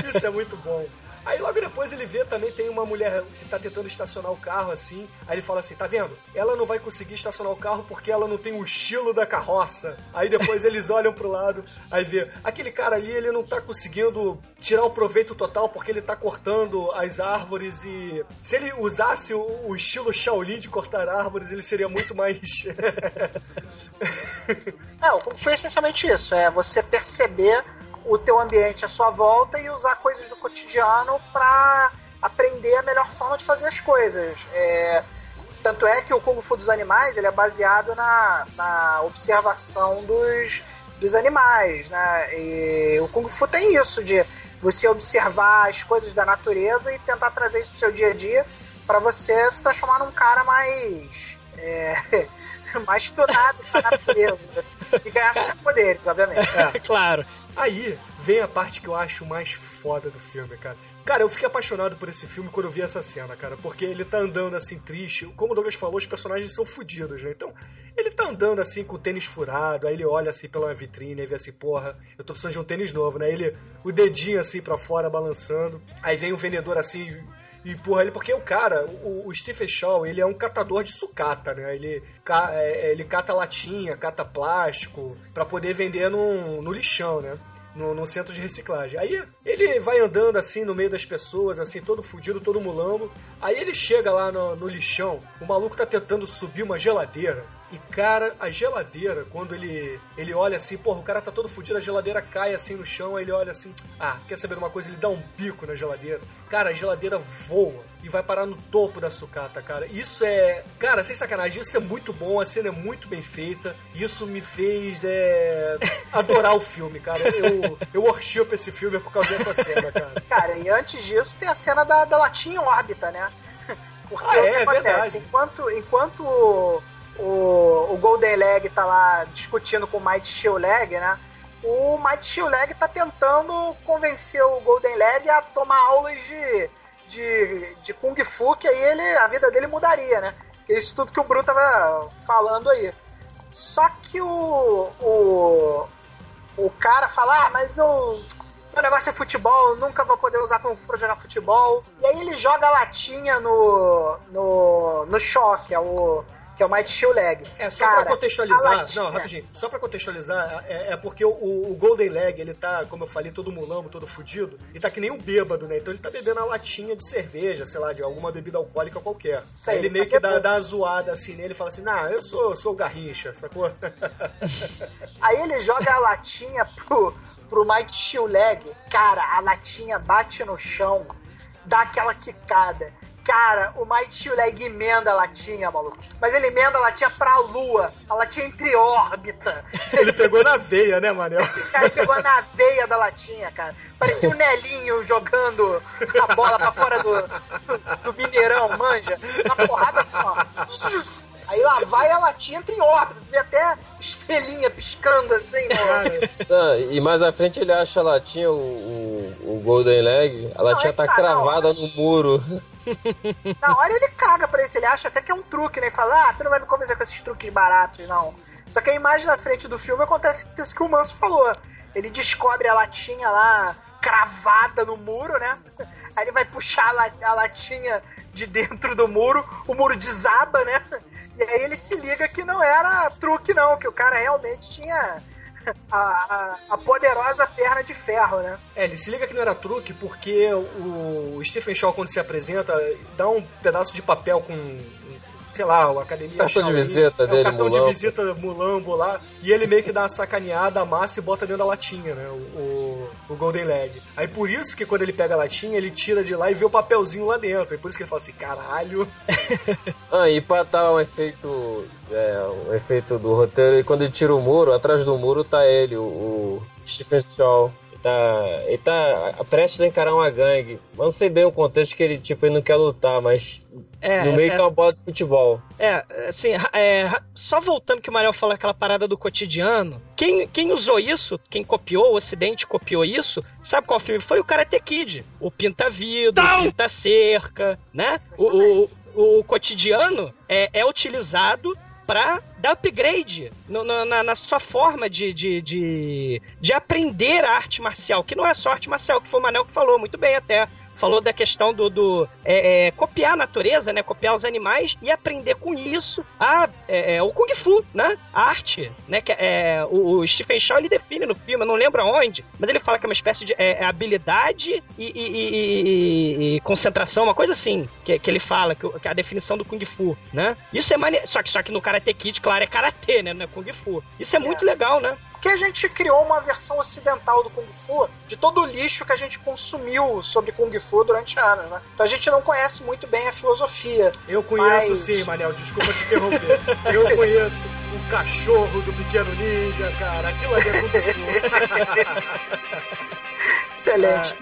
Isso é muito bom. Aí logo depois ele vê também tem uma mulher que tá tentando estacionar o carro assim. Aí ele fala assim: tá vendo? Ela não vai conseguir estacionar o carro porque ela não tem o estilo da carroça. Aí depois eles olham pro lado, aí vê aquele cara ali, ele não tá conseguindo tirar o proveito total porque ele tá cortando as árvores e se ele usasse o, o estilo Shaolin de cortar árvores, ele seria muito mais. É, o Kung Fu é essencialmente isso, é você perceber o teu ambiente à sua volta e usar coisas do cotidiano para aprender a melhor forma de fazer as coisas. É, tanto é que o Kung Fu dos animais ele é baseado na, na observação dos, dos animais, né? E o Kung Fu tem isso de você observar as coisas da natureza e tentar trazer isso pro seu dia a dia para você se transformar num cara mais é, mais tunado com a natureza e ganhar superpoderes, obviamente. claro. Aí vem a parte que eu acho mais foda do filme, cara. Cara, eu fiquei apaixonado por esse filme quando eu vi essa cena, cara, porque ele tá andando assim triste. Como o Douglas falou, os personagens são fodidos, né? Então, ele tá andando assim com o tênis furado, aí ele olha assim pela vitrine e vê assim, porra, eu tô precisando de um tênis novo, né? Ele, o dedinho assim pra fora balançando. Aí vem o vendedor assim e empurra ele, porque o cara, o, o Stephen Shaw, ele é um catador de sucata, né? Ele, ca- é, ele cata latinha, cata plástico, pra poder vender no, no lixão, né? No, no centro de reciclagem. Aí ele vai andando assim no meio das pessoas, assim, todo fudido, todo mulambo. Aí ele chega lá no, no lixão, o maluco tá tentando subir uma geladeira. E, cara, a geladeira, quando ele, ele olha assim, porra, o cara tá todo fudido, a geladeira cai assim no chão, aí ele olha assim, ah, quer saber de uma coisa? Ele dá um bico na geladeira. Cara, a geladeira voa e vai parar no topo da sucata, cara. Isso é. Cara, sem sacanagem, isso é muito bom, a cena é muito bem feita. Isso me fez é, adorar o filme, cara. Eu, eu worship esse filme por causa dessa cena, cara. Cara, e antes disso tem a cena da, da latinha em órbita, né? Porque Ah, o que é, acontece? verdade. Enquanto, enquanto o, o, Golden Leg tá lá discutindo com o Mighty Shield Leg, né? O Mighty Shield Leg tá tentando convencer o Golden Leg a tomar aulas de, de, de Kung Fu, que aí ele, a vida dele mudaria, né? Que é isso tudo que o Bruno tava falando aí. Só que o, o, o cara fala, ah, mas eu, meu negócio é futebol, nunca vou poder usar Fu pra jogar futebol. E aí ele joga a latinha no. no. no choque, é o. Que é o Mighty Shoe Leg. É, só Cara, pra contextualizar, latinha- não, rapidinho, só pra contextualizar, é, é porque o, o Golden Leg, ele tá, como eu falei, todo mulambo, todo fudido, e tá que nem um bêbado, né? Então ele tá bebendo a latinha de cerveja, sei lá, de alguma bebida alcoólica qualquer. Isso aí, ele meio tá que dá, dá uma zoada assim nele e fala assim, nah, eu sou, sou o Garrincha, sacou? Aí ele joga a latinha pro, pro Mike Shiuleg. Cara, a latinha bate no chão, dá aquela quicada. Cara, o Mike Shiuleg emenda a latinha, maluco. Mas ele emenda a latinha pra lua. A latinha entre órbita. ele pegou na veia, né, Manel? O cara pegou na veia da latinha, cara. Parecia um Nelinho jogando a bola pra fora do, do, do Mineirão, manja. Uma porrada só. Aí lá vai a latinha entre órbitas. Vê até estrelinha piscando assim. né? Ah, e mais à frente ele acha a latinha, o, o, o Golden Leg, a latinha é tá tá, cravada no muro. Na hora ele caga pra isso, ele acha até que é um truque, né? E fala, ah, tu não vai me convencer com esses truques baratos, não. Só que a imagem na frente do filme acontece isso que o Manso falou. Ele descobre a latinha lá cravada no muro, né? Aí ele vai puxar a latinha de dentro do muro, o muro desaba, né? E aí ele se liga que não era truque, não, que o cara realmente tinha a, a, a poderosa perna de ferro, né? É, ele se liga que não era truque porque o Stephen Shaw, quando se apresenta, dá um pedaço de papel com, sei lá, a academia Cartão de Shaolin, visita é, o dele, cartão de Mulambo. visita mulambo lá, e ele meio que dá uma sacaneada, amassa e bota dentro da latinha, né, o, o, o Golden Leg. Aí por isso que quando ele pega a latinha, ele tira de lá e vê o papelzinho lá dentro, e por isso que ele fala assim, caralho... Ah, e pra dar um efeito. É, um efeito do roteiro, e quando ele tira o muro, atrás do muro tá ele, o, o Stephen Shaw. Ele tá, ele tá prestes a encarar uma gangue. Mas não sei bem o contexto que ele, tipo, ele não quer lutar, mas É, no meio essa- tá uma bola de futebol. É, assim, é, só voltando que o Mariel falou aquela parada do cotidiano, quem, quem usou isso, quem copiou, o Ocidente copiou isso, sabe qual filme? Foi o Karate Kid. O Pinta Vidro, o Pinta Cerca, né? O, o, o cotidiano é, é utilizado para dar upgrade no- no- na, na sua forma de, de, de, de aprender a arte marcial, que não é só arte marcial, que foi o Manel que falou muito bem até. Falou da questão do, do é, é, copiar a natureza, né? Copiar os animais e aprender com isso a, é, é, o Kung Fu, né? A arte, né? Que é, o, o Stephen Shaw ele define no filme, eu não lembro aonde, mas ele fala que é uma espécie de é, é habilidade e, e- e- e- concentração, uma coisa assim, que, que ele fala, que, que é a definição do Kung Fu, né? Isso é maneiro, só que, só que no Karate Kid, claro, é Karatê, né? Não é Kung Fu. Isso é muito legal, né? Porque a gente criou uma versão ocidental do Kung Fu de todo o lixo que a gente consumiu sobre Kung Fu durante anos, né? Então a gente não conhece muito bem a filosofia. Eu conheço Mas- sim, Manel, desculpa te interromper. Eu conheço o cachorro do pequeno ninja, cara. Aquilo ali é tudo Excelente.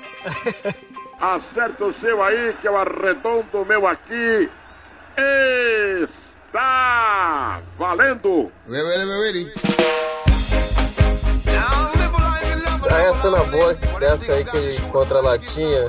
Acerta o seu aí, que eu arredondo o meu aqui. Está valendo! Aí a cena boa dessa aí que ele encontra a latinha,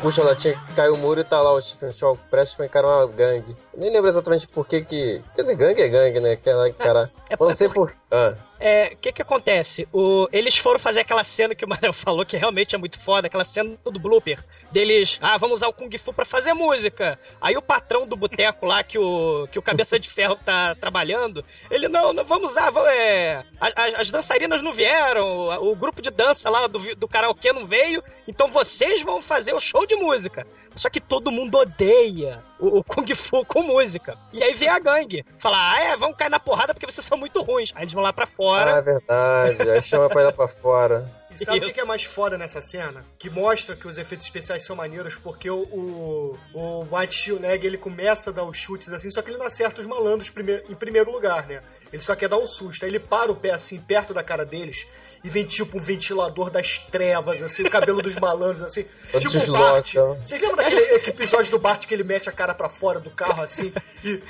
puxa a latinha, cai o muro e tá lá o Stephen Shaw prestes pra encarar uma gangue. Eu nem lembro exatamente por que que... Quer dizer, gangue é gangue, né? Que ela encarar... É- Mas não é sei por... Ah. É, o que que acontece? O, eles foram fazer aquela cena que o Manel falou que realmente é muito foda, aquela cena do blooper. Deles, ah, vamos usar o Kung Fu pra fazer música. Aí o patrão do boteco lá, que o, que o Cabeça de Ferro tá trabalhando, ele, não, não vamos usar, vamos, é, a- a- as dançarinas não vieram, o grupo de dança lá do, do karaokê não veio, então vocês vão fazer o show de música. Só que todo mundo odeia o, o Kung Fu com música. E aí vem a gangue. Falar, ah, é, vamos cair na porrada porque vocês são muito ruins. Aí eles vão lá pra Ah, é fora. verdade. Aí chama pra ir lá pra fora. E sabe o que é mais foda nessa cena? Que mostra que os efeitos especiais são maneiros, porque o, o, o White Shield ele começa a dar os chutes assim, só que ele não acerta os malandros prime- em primeiro lugar, né? Ele só quer dar um susto. Aí ele para o pé assim, perto da cara deles, e vem tipo um ventilador das trevas, assim, o cabelo dos malandros, assim. Todo tipo o. Bart. Vocês lembram daquele episódio do Bart que ele mete a cara pra fora do carro, assim, e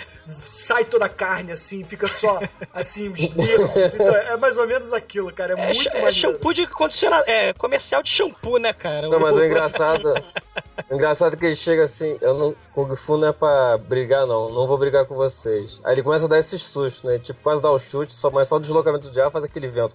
sai toda a carne, assim, fica só, assim, os dedos. Então, é mais ou menos aquilo, cara. É, É, muito cha- é maneiro. shampoo de condicionador. É comercial de shampoo, né, cara? Não, mas o engraçado. O engraçado é que ele chega assim, eu não. Kung Fu não é pra brigar, não. Não vou brigar com vocês. Aí ele começa a dar esses sustos, né? Tipo, quase dar o chute, só, mas só o deslocamento de ar faz aquele vento.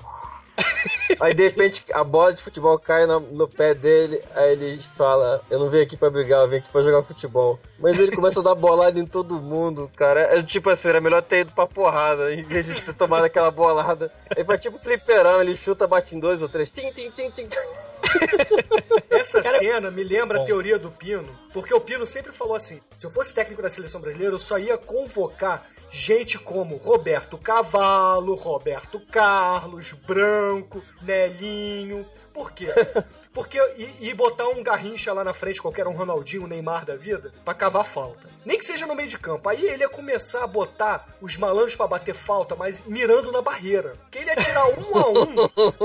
Aí de repente a bola de futebol cai no, no pé dele, aí ele fala, eu não vim aqui pra brigar, eu vim aqui pra jogar futebol. Mas ele começa a dar bolada em todo mundo, cara. É tipo assim, era melhor ter ido pra porrada, em vez de ter tomado aquela bolada. Ele faz tipo fliperão, ele chuta, bate em dois ou três. Tim, tim, tim, tim. Essa cena me lembra a teoria do Pino, porque o Pino sempre falou assim: se eu fosse técnico da seleção brasileira, eu só ia convocar gente como Roberto Cavalo, Roberto Carlos, Branco, Nelinho. Por quê? Porque e, e botar um Garrincha lá na frente, qualquer um Ronaldinho, um Neymar da vida, pra cavar falta. Nem que seja no meio de campo. Aí ele ia começar a botar os malandros pra bater falta, mas mirando na barreira. Que ele ia tirar um a um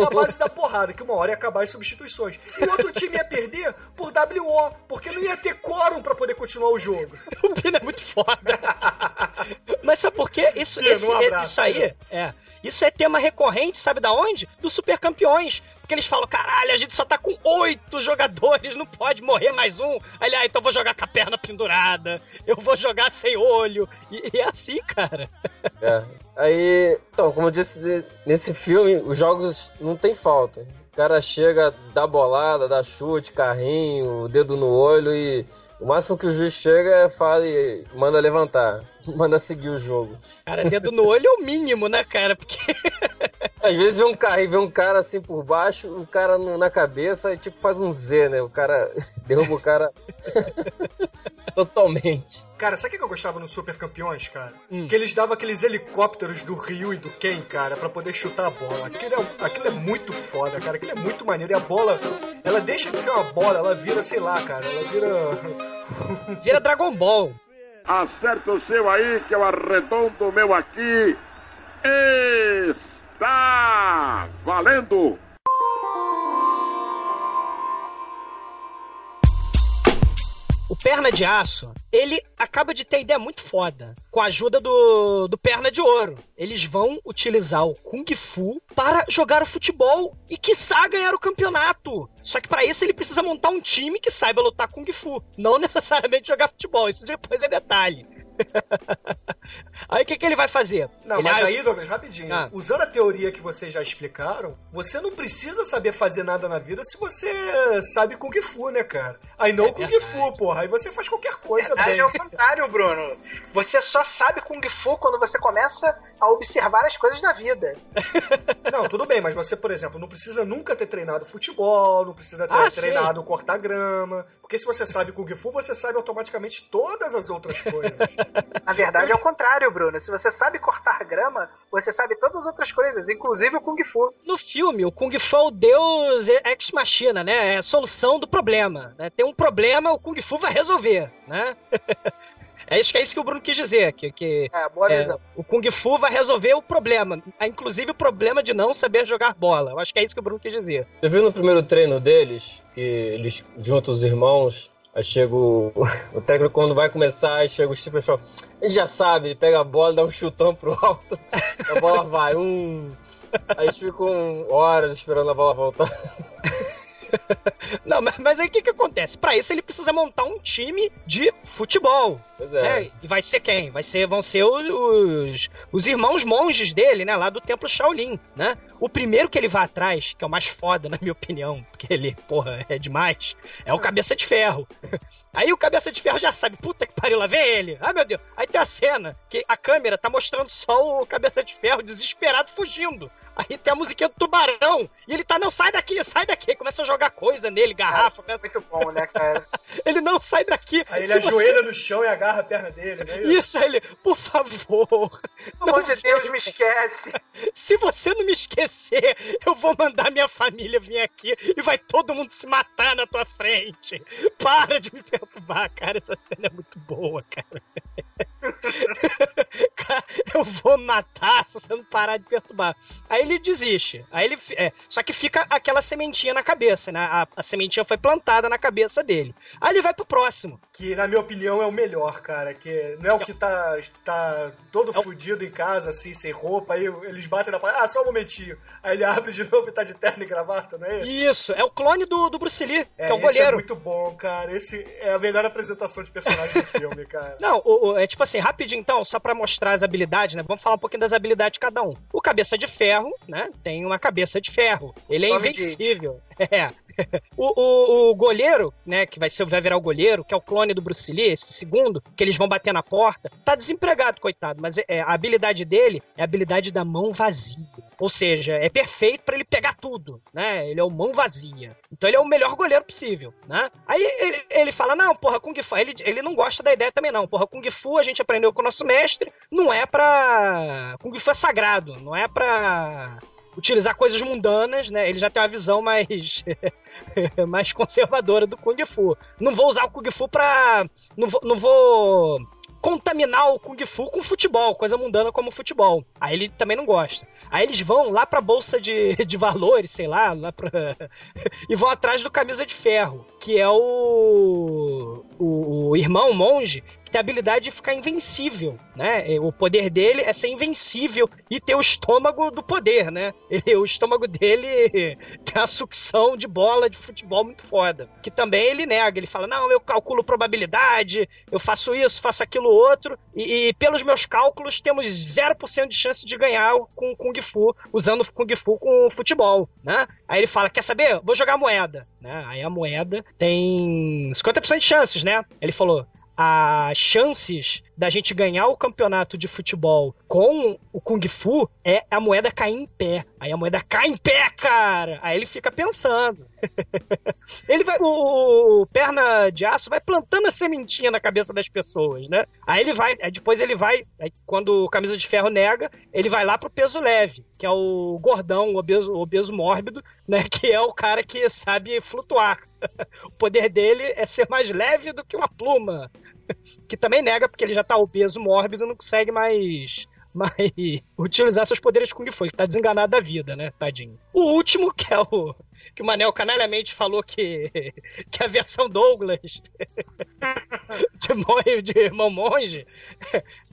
na base da porrada, que uma hora ia acabar as substituições. E o outro time ia perder por WO, porque não ia ter quórum pra poder continuar o jogo. O Pino é muito foda. Mas sabe por quê? Isso, Pino, esse- um abraço, isso aí, é. Isso é tema recorrente, sabe da onde? Do Super Campeões. Porque eles falam, caralho, a gente só tá com oito jogadores, não pode morrer mais um. Aí ah, então vou jogar com a perna pendurada, eu vou jogar sem olho. E, e é assim, cara. É. Aí, então, como eu disse, nesse filme, os jogos não tem falta. O cara chega, dá bolada, dá chute, carrinho, dedo no olho e o máximo que o juiz chega é fala e manda levantar, manda seguir o jogo. Cara, dedo no olho é o mínimo, né, cara? Porque Às vezes vê um carrinho, vê um cara assim por baixo, o cara no- na cabeça e tipo faz um Z, né? O cara derruba o cara totalmente. Cara, sabe o que eu gostava no Super Campeões, cara? Hum. Que eles davam aqueles helicópteros do Ryu e do Ken, cara, pra poder chutar a bola. Aquilo é, aquilo é muito foda, cara. Aquilo é muito maneiro. E a bola, ela deixa de ser uma bola, ela vira, sei lá, cara. Ela vira. vira Dragon Ball. Acerta o seu aí, que eu arredondo o meu aqui. Está valendo! O Perna de Aço, ele acaba de ter ideia muito foda. Com a ajuda do, do Perna de Ouro. Eles vão utilizar o Kung Fu para jogar o futebol e, quiçá, ganhar o campeonato. Só que para isso ele precisa montar um time que saiba lutar Kung Fu. Não necessariamente jogar futebol. Isso depois é detalhe. aí o que, que ele vai fazer? Não, ele, mas aí, Douglas, rapidinho. Ah. Usando a teoria que vocês já explicaram, você não precisa saber fazer nada na vida se você sabe Kung Fu, né, cara? Aí não É Kung verdade. Fu, porra. Aí você faz qualquer coisa verdade bem. é o contrário, Bruno. Você só sabe Kung Fu quando você começa a observar as coisas da vida. Não, tudo bem, mas você, por exemplo, não precisa nunca ter treinado futebol, não precisa ter Ah, sim. treinado cortar grama. Porque se você sabe Kung Fu, você sabe automaticamente todas as outras coisas. Na verdade é o contrário, Bruno. Se você sabe cortar grama, você sabe todas as outras coisas, inclusive o Kung Fu. No filme, o Kung Fu é o deus ex machina, né? É a solução do problema. Né? Tem um problema, o Kung Fu vai resolver, né? é isso que é isso que o Bruno quis dizer, que, que É, boa é, visão. o Kung Fu vai resolver o problema, ah, inclusive o problema de não saber jogar bola. Eu acho que é isso que o Bruno quis dizer. Você viu no primeiro treino deles, que eles juntam os irmãos, aí chega o, técnico quando vai começar, aí chega o pessoal, ele já sabe, ele pega a bola, dá um chutão pro alto, a bola vai, um. Aí ficam horas esperando a bola voltar. Não, mas, aí o que, que acontece? Pra isso ele precisa montar um time de futebol. É. né? E vai ser quem? Vai ser, vão ser os, os, os irmãos monges dele, né? Lá do templo Shaolin, né? O primeiro que ele vai atrás, que é o mais foda, na minha opinião, porque ele, porra, é demais, é o Cabeça de Ferro. Aí o Cabeça de Ferro já sabe, puta que pariu, lá vem ele. Ai, meu Deus. Aí tem a cena que a câmera tá mostrando só o Cabeça de Ferro desesperado fugindo. Aí tem a musiquinha do tubarão. E ele tá, não, sai daqui, sai daqui. Aí Começa a jogar coisa nele, garrafa. começa- Muito bom, né, cara? Ele não sai daqui. Aí ele você- ajoelha no chão e agarra a perna dele, né? Isso, aí ele, por favor. Pelo amor de Deus, me esquece. Se você não me esquecer, eu vou mandar minha família vir aqui e vai todo mundo se matar na tua frente. Para de me perturbar, cara. Essa cena é muito boa, cara. Cara, eu vou matar se você não parar de perturbar. Aí ele desiste. Aí ele. É, só que fica aquela sementinha na cabeça, né? A, a sementinha foi plantada na cabeça dele. Aí ele vai pro próximo. Que, na minha opinião, é o melhor, cara. Que não é o que tá, tá todo É o- fudido em casa, assim, sem roupa. Aí eles batem na parede. Ah, só um momentinho. Aí ele abre de novo e tá de terno e gravata, não é isso? Isso, é o clone do, do Bruce Lee, É, que é o esse é goleiro. muito bom, cara. Esse é a melhor apresentação de personagem do filme, cara. Não, o- o- é tipo assim, rapidinho então, só pra mostrar das habilidades, né? Vamos falar um pouquinho das habilidades de cada um. O cabeça de ferro, né? Tem uma cabeça de ferro. Ele é invencível. É. O, o, o goleiro, né, que vai, ser, vai virar o goleiro, que é o clone do Bruce Lee, esse segundo, que eles vão bater na porta, tá desempregado, coitado, mas é, a habilidade dele é a habilidade da mão vazia. Ou seja, é perfeito pra ele pegar tudo, né? Ele é o mão vazia. Então ele é o melhor goleiro possível, né? Aí ele, ele fala, não, porra, Kung Fu, ele, ele não gosta da ideia também não, porra, Kung Fu a gente aprendeu com o nosso mestre, não é pra... Kung Fu é sagrado, não é pra utilizar coisas mundanas, né? Ele já tem uma visão mais mais conservadora do Kung Fu. Não vou usar o Kung Fu pra. Não vou, não vou contaminar o Kung Fu com futebol, coisa mundana como futebol. Aí ele também não gosta. Aí eles vão lá pra bolsa de, de valores, sei lá, lá pra... e vão atrás do camisa de ferro, que é o, o, o irmão monge tem a habilidade de ficar invencível, né? O poder dele é ser invencível e ter o estômago do poder, né? Ele, o estômago dele tem a sucção de bola de futebol muito foda. Que também ele nega, ele fala: não, eu calculo probabilidade, eu faço isso, faço aquilo outro, e, e pelos meus cálculos temos 0% de chance de ganhar com Kung Fu, usando Kung Fu com futebol, né? Aí ele fala: quer saber? Vou jogar moeda. Né? Aí a moeda tem 50% de chances, né? Ele falou: as chances da gente ganhar o campeonato de futebol com o Kung Fu é a moeda cair em pé. Aí a moeda cai em pé, cara! Aí ele fica pensando. ele vai. O, o, perna de aço vai plantando a sementinha na cabeça das pessoas, né? Aí ele vai. Aí depois ele vai. Aí quando o camisa de ferro nega, ele vai lá pro peso leve, que é o gordão, o obeso, o obeso mórbido, né? Que é o cara que sabe flutuar. o poder dele é ser mais leve do que uma pluma. Que também nega, porque ele já tá obeso, mórbido, não consegue mais mas utilizar seus poderes Kung Fu. Ele tá desenganado da vida, né, tadinho. O último, que é o. Que o Manel canalhamente falou que. Que a versão Douglas de, monge, de irmão monge.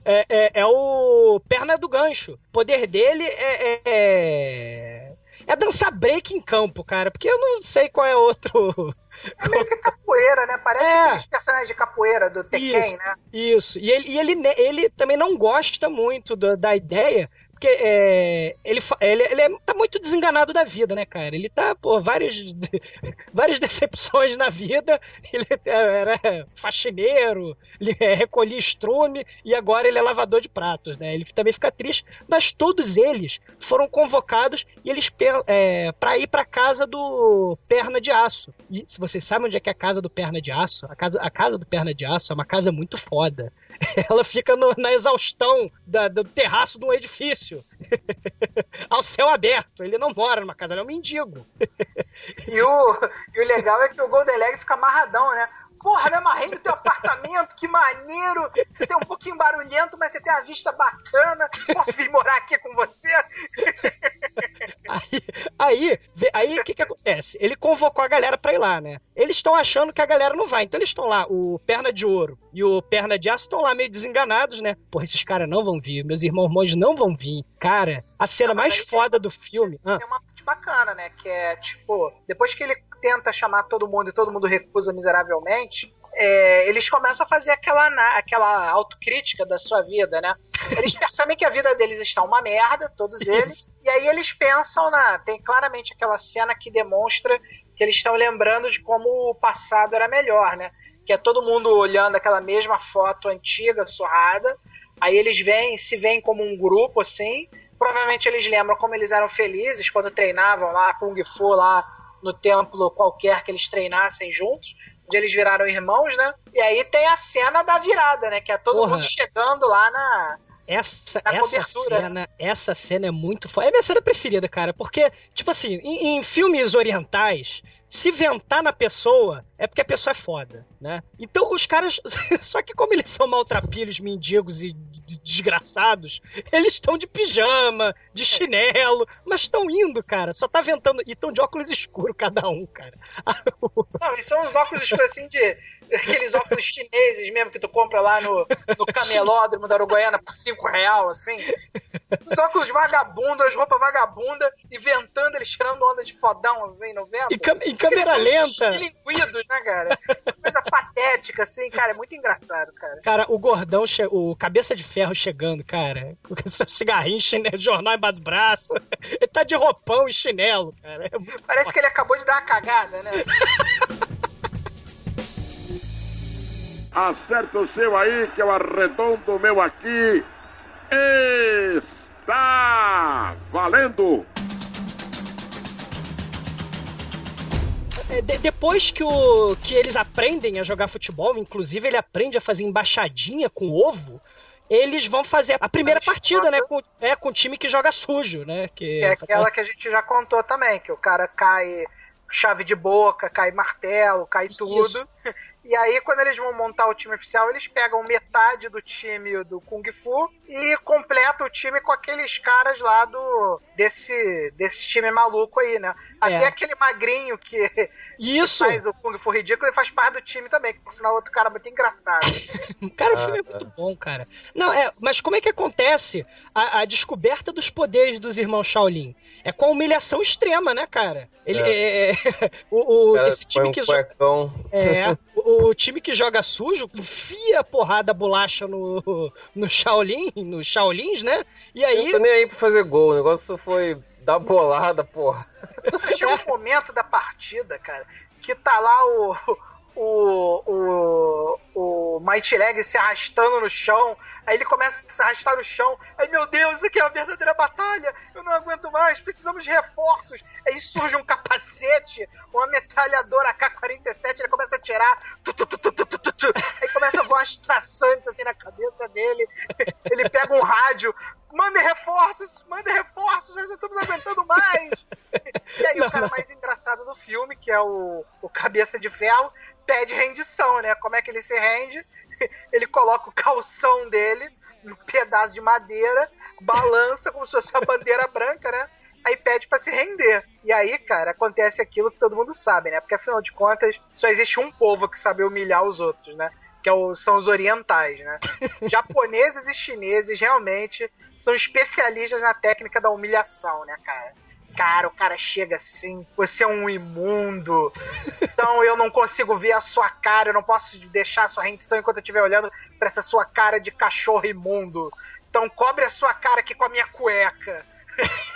É, é, é, o Perna do Gancho. O poder dele é, é, é, é dançar break em campo, cara. Porque eu não sei qual é outro. É meio que capoeira, né? Parece É. aqueles personagens de capoeira do Tekken, Isso, né? Isso. E ele, e ele, ele também não gosta muito da ideia, porque é, ele, ele, ele é- tá muito desenganado da vida, né, cara? Ele tá, pô, várias, várias decepções na vida. Ele era faxineiro, ele é, recolhia estrume e agora ele é lavador de pratos, né? Ele também fica triste, mas todos eles foram convocados e eles é, para ir pra casa do Perna de Aço. E se vocês sabem onde é que é a casa do Perna de Aço, a casa, a casa do Perna de Aço é uma casa muito foda. Ela fica no- na exaustão da- do terraço de um edifício. Ao céu aberto. Ele não mora numa casa, ele é um mendigo. E o, e o legal é que o Golden Leg fica amarradão, né? Porra, me amarrei no teu apartamento, que maneiro! Você tem um pouquinho barulhento, mas você tem a vista bacana. Posso vir morar aqui com você? Aí, aí, aí o que que acontece? Ele convocou a galera pra ir lá, né? Eles estão achando que a galera não vai. Então eles estão lá, o Perna de Ouro e o Perna de Aço estão lá meio desenganados, né? Porra, esses caras não vão vir, meus irmãos monges não vão vir. Cara, a cena mais foda do filme. Ah, Tem uma bacana, né? Que é, tipo, depois que ele tenta chamar todo mundo e todo mundo recusa miseravelmente, é, eles começam a fazer aquela, aquela autocrítica da sua vida, né? Eles percebem que a vida deles está uma merda, todos eles, Isso. e aí eles pensam na. Tem claramente aquela cena que demonstra que eles estão lembrando de como o passado era melhor, né? Que é todo mundo olhando aquela mesma foto antiga, surrada. Aí eles vêm, se veem como um grupo assim. Provavelmente eles lembram como eles eram felizes quando treinavam lá Kung Fu lá no templo qualquer que eles treinassem juntos. Onde eles viraram irmãos, né? E aí tem a cena da virada, né? Que é todo Porra. mundo chegando lá na. Essa, essa cobertura, cena, essa cena é muito foda. É a minha cena preferida, cara. Porque, tipo assim, em, em filmes orientais, se ventar na pessoa é porque a pessoa é foda, né? Então os caras. Só que como eles são maltrapilhos, mendigos e desgraçados, eles estão de pijama, de chinelo, mas estão indo, cara. Só tá ventando. E estão de óculos escuros cada um, cara. Não, e são os óculos escuros assim de, aqueles óculos chineses mesmo que tu compra lá no, no camelódromo da Uruguaiana por 5 real, assim. Os óculos vagabundo, as roupas vagabunda, e ventando, eles tirando onda de fodão, assim, no vento. Cam- em câmera lenta. Linguidos, né, cara? Coisa patética, assim, cara, é muito engraçado, cara. Cara, o gordão, o cabeça de ferro chegando, cara, com seu cigarrinho, chinelo, jornal embaixo do braço. Ele tá de roupão e chinelo, cara. É Parece que ele acabou de dar uma cagada, né? Acerta o seu aí, que eu arredondo o meu aqui. Está valendo! É, de- depois que, o, que eles aprendem a jogar futebol, inclusive ele aprende a fazer embaixadinha com ovo, eles vão fazer a primeira partida, né? Com, é, com o time que joga sujo, né? Que, Que é aquela que a gente já contou também, que o cara cai chave de boca, cai martelo, cai tudo. E aí, quando eles vão montar o time oficial, eles pegam metade do time do Kung Fu e completam o time com aqueles caras lá do desse, desse time maluco aí, né? Até É. aquele magrinho que Isso! faz o Kung Fu ridículo, ele faz parte do time também, que por sinal é outro cara muito engraçado. Cara, o filme é muito bom, cara. Não, é, mas como é que acontece a, a descoberta dos poderes dos irmãos Shaolin? É com a humilhação extrema, né, cara? Ele, é. o, o- Cara, esse time põe um que joga. cuecão. É, o, o time que joga sujo enfia a porrada bolacha no, no Shaolin, nos Shaolins, né? E Eu aí. não tô nem aí pra fazer gol. O negócio foi dar bolada, porra. Chega um momento da partida, cara, que tá lá o o, o, o Mighty Leg se arrastando no chão. Aí ele começa a se arrastar no chão. Aí, meu Deus, isso aqui é uma verdadeira batalha. Eu não aguento mais, precisamos de reforços. Aí surge um capacete, uma metralhadora AK-47. Ele começa a tirar. Tu, tu, tu, aí começa a voar as traçantes assim na cabeça dele. Ele pega um rádio. Mande reforços, mande reforços, nós não estamos aguentando mais. E aí, não, o cara mais engraçado do filme, que é o, o Cabeça de Ferro, pede rendição, né? Como é que ele se rende? Ele coloca o calção dele num pedaço de madeira, balança como se fosse a bandeira branca, né? Aí pede pra se render. E aí, cara, acontece aquilo que todo mundo sabe, né? Porque afinal de contas, só existe um povo que sabe humilhar os outros, né? Que é são os orientais, né? Japoneses e chineses realmente são especialistas na técnica da humilhação, né, cara? Cara, o cara chega assim, você é um imundo, então eu não consigo ver a sua cara, eu não posso deixar a sua rendição enquanto eu estiver olhando pra essa sua cara de cachorro imundo. Então cobre a sua cara aqui com a minha cueca.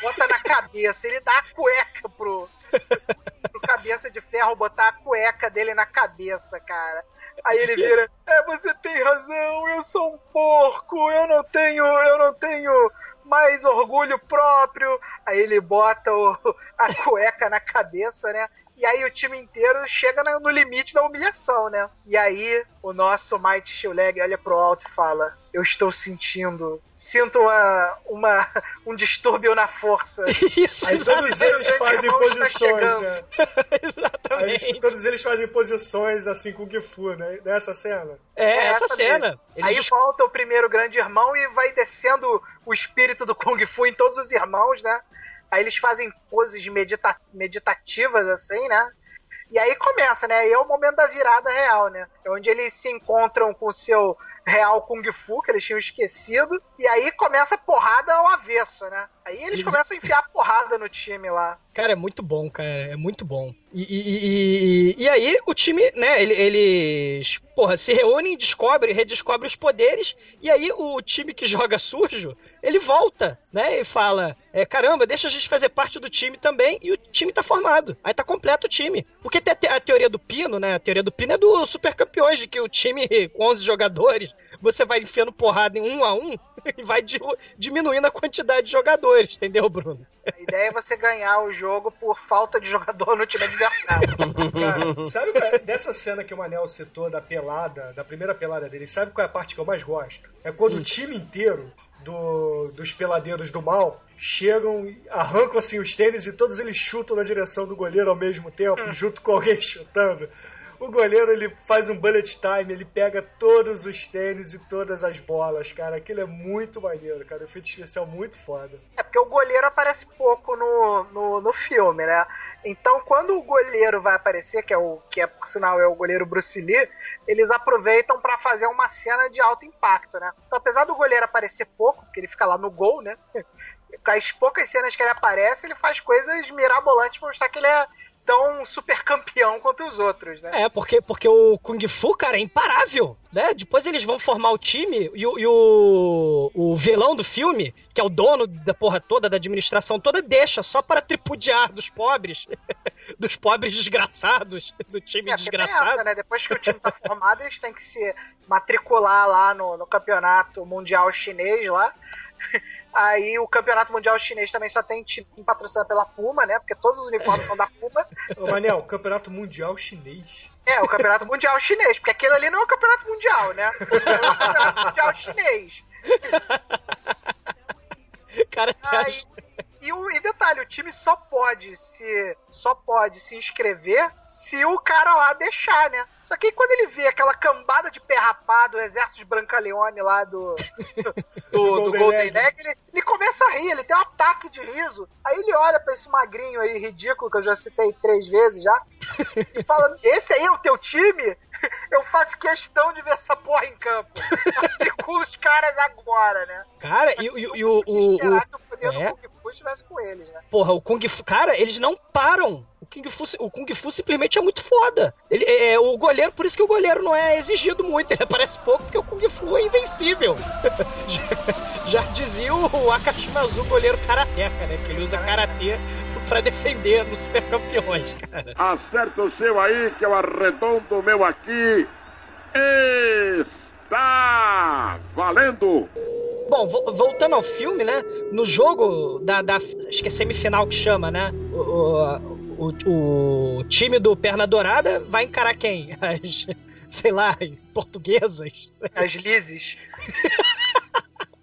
Bota na cabeça, ele dá a cueca pro, pro cabeça de ferro botar a cueca dele na cabeça, cara. Aí ele vira, é, você tem razão, eu sou um porco, eu não tenho, eu não tenho mais orgulho próprio. Aí ele bota o- a cueca na cabeça, né? E aí o time inteiro chega no limite da humilhação, né? E aí o nosso Mighty Shiuleg olha pro alto e fala: Eu estou sentindo, sinto uma, uma, um distúrbio na força. Isso, Aí todos eles fazem posições, né? Eles- todos eles fazem posições assim com o Fu, né? Nessa cena. É, essa, essa cena. Aí des- volta o primeiro grande irmão e vai descendo o espírito do Kung Fu em todos os irmãos, né? Aí eles fazem poses medita meditativas, assim, né? E aí começa, né? Aí é o momento da virada real, né? É onde eles se encontram com o seu real Kung Fu, que eles tinham esquecido. E aí começa a porrada ao avesso, né? Aí eles Eles- começam a enfiar porrada no time lá. Cara, é muito bom, cara. É muito bom. E, e, e- aí o time, né, ele- eles, porra, se reúnem, descobrem, redescobrem os poderes, e aí o time que joga sujo, ele volta, né, e fala, é, caramba, deixa a gente fazer parte do time também, e o time tá formado. Aí tá completo o time. Porque tem a, te- a teoria do Pino, né, a teoria do Pino é do Super Campeões, de que o time com 11 jogadores, você vai enfiando porrada em um a um, e vai di- diminuindo a quantidade de jogadores, entendeu, Bruno? A ideia é você ganhar o jogo por falta de jogador no time adversário. Cara, sabe qual é, dessa cena que o Manel citou da pelada, da primeira pelada dele, sabe qual é a parte que eu mais gosto? É quando o time inteiro do- dos peladeiros do mal chegam, arrancam assim os tênis e todos eles chutam na direção do goleiro ao mesmo tempo, junto com alguém chutando. O goleiro ele faz um bullet time, ele pega todos os tênis e todas as bolas, cara. Aquilo é muito maneiro, cara. O efeito especial muito foda. É porque o goleiro aparece pouco no, no, no filme, né? Então, quando o goleiro vai aparecer, que é o que é por sinal é o goleiro Bruce Lee, eles aproveitam pra fazer uma cena de alto impacto, né? Então, apesar do goleiro aparecer pouco, porque ele fica lá no gol, né? Com as poucas cenas que ele aparece, ele faz coisas mirabolantes pra mostrar que ele é tão super campeão quanto os outros, né? É, porque, porque o Kung Fu, cara, é imparável, né? Depois eles vão formar o time e, o- e o, o vilão do filme, que é o dono da porra toda, da administração toda, deixa só para tripudiar dos pobres, dos pobres desgraçados, do time É, desgraçado. essa, né? Depois que o time tá formado, eles têm que se matricular lá no, no campeonato mundial chinês lá. Aí o campeonato mundial chinês também só tem time patrocinado pela Puma, né? Porque todos os uniformes são da Puma. Ô, Manel, campeonato mundial chinês. É, o campeonato mundial chinês, porque aquilo ali não é o campeonato mundial, né? É o campeonato mundial chinês. Cara, Aí, e, o, e detalhe, o time só pode se só pode se inscrever se o cara lá deixar, né? Só que aí quando ele vê aquela cambada de pé rapado, o exército de Brancaleone lá do, do, do Golden Golden Leg. Ele, ele começa a rir, ele tem um ataque de riso. Aí ele olha pra esse magrinho aí, ridículo, que eu já citei três vezes já, e fala: Esse aí é o teu time? Eu faço questão de ver essa porra em campo. Matricula os caras agora, né? cara, e, e- e o, o, o- que o poder é? do Kung Fu estivesse com eles, né? Porra, o Kung Fu. Cara, eles não param. O Kung Fu, o Kung Fu simplesmente é muito foda. Ele, é, é, o goleiro, por isso que o goleiro não é exigido muito. Ele aparece pouco porque o Kung Fu é invencível. já, já dizia o Akashima Azul, goleiro karateca, né? Que ele usa karatê pra defender nos super campeões, cara. Acerta o seu aí, que eu arredondo o meu aqui. Está valendo! Bom, vo- voltando ao filme, né? No jogo da, da- Acho que é semifinal que chama, né? O, o, o- o time do Perna Dourada vai encarar quem? As. Sei lá, portuguesas. As lises.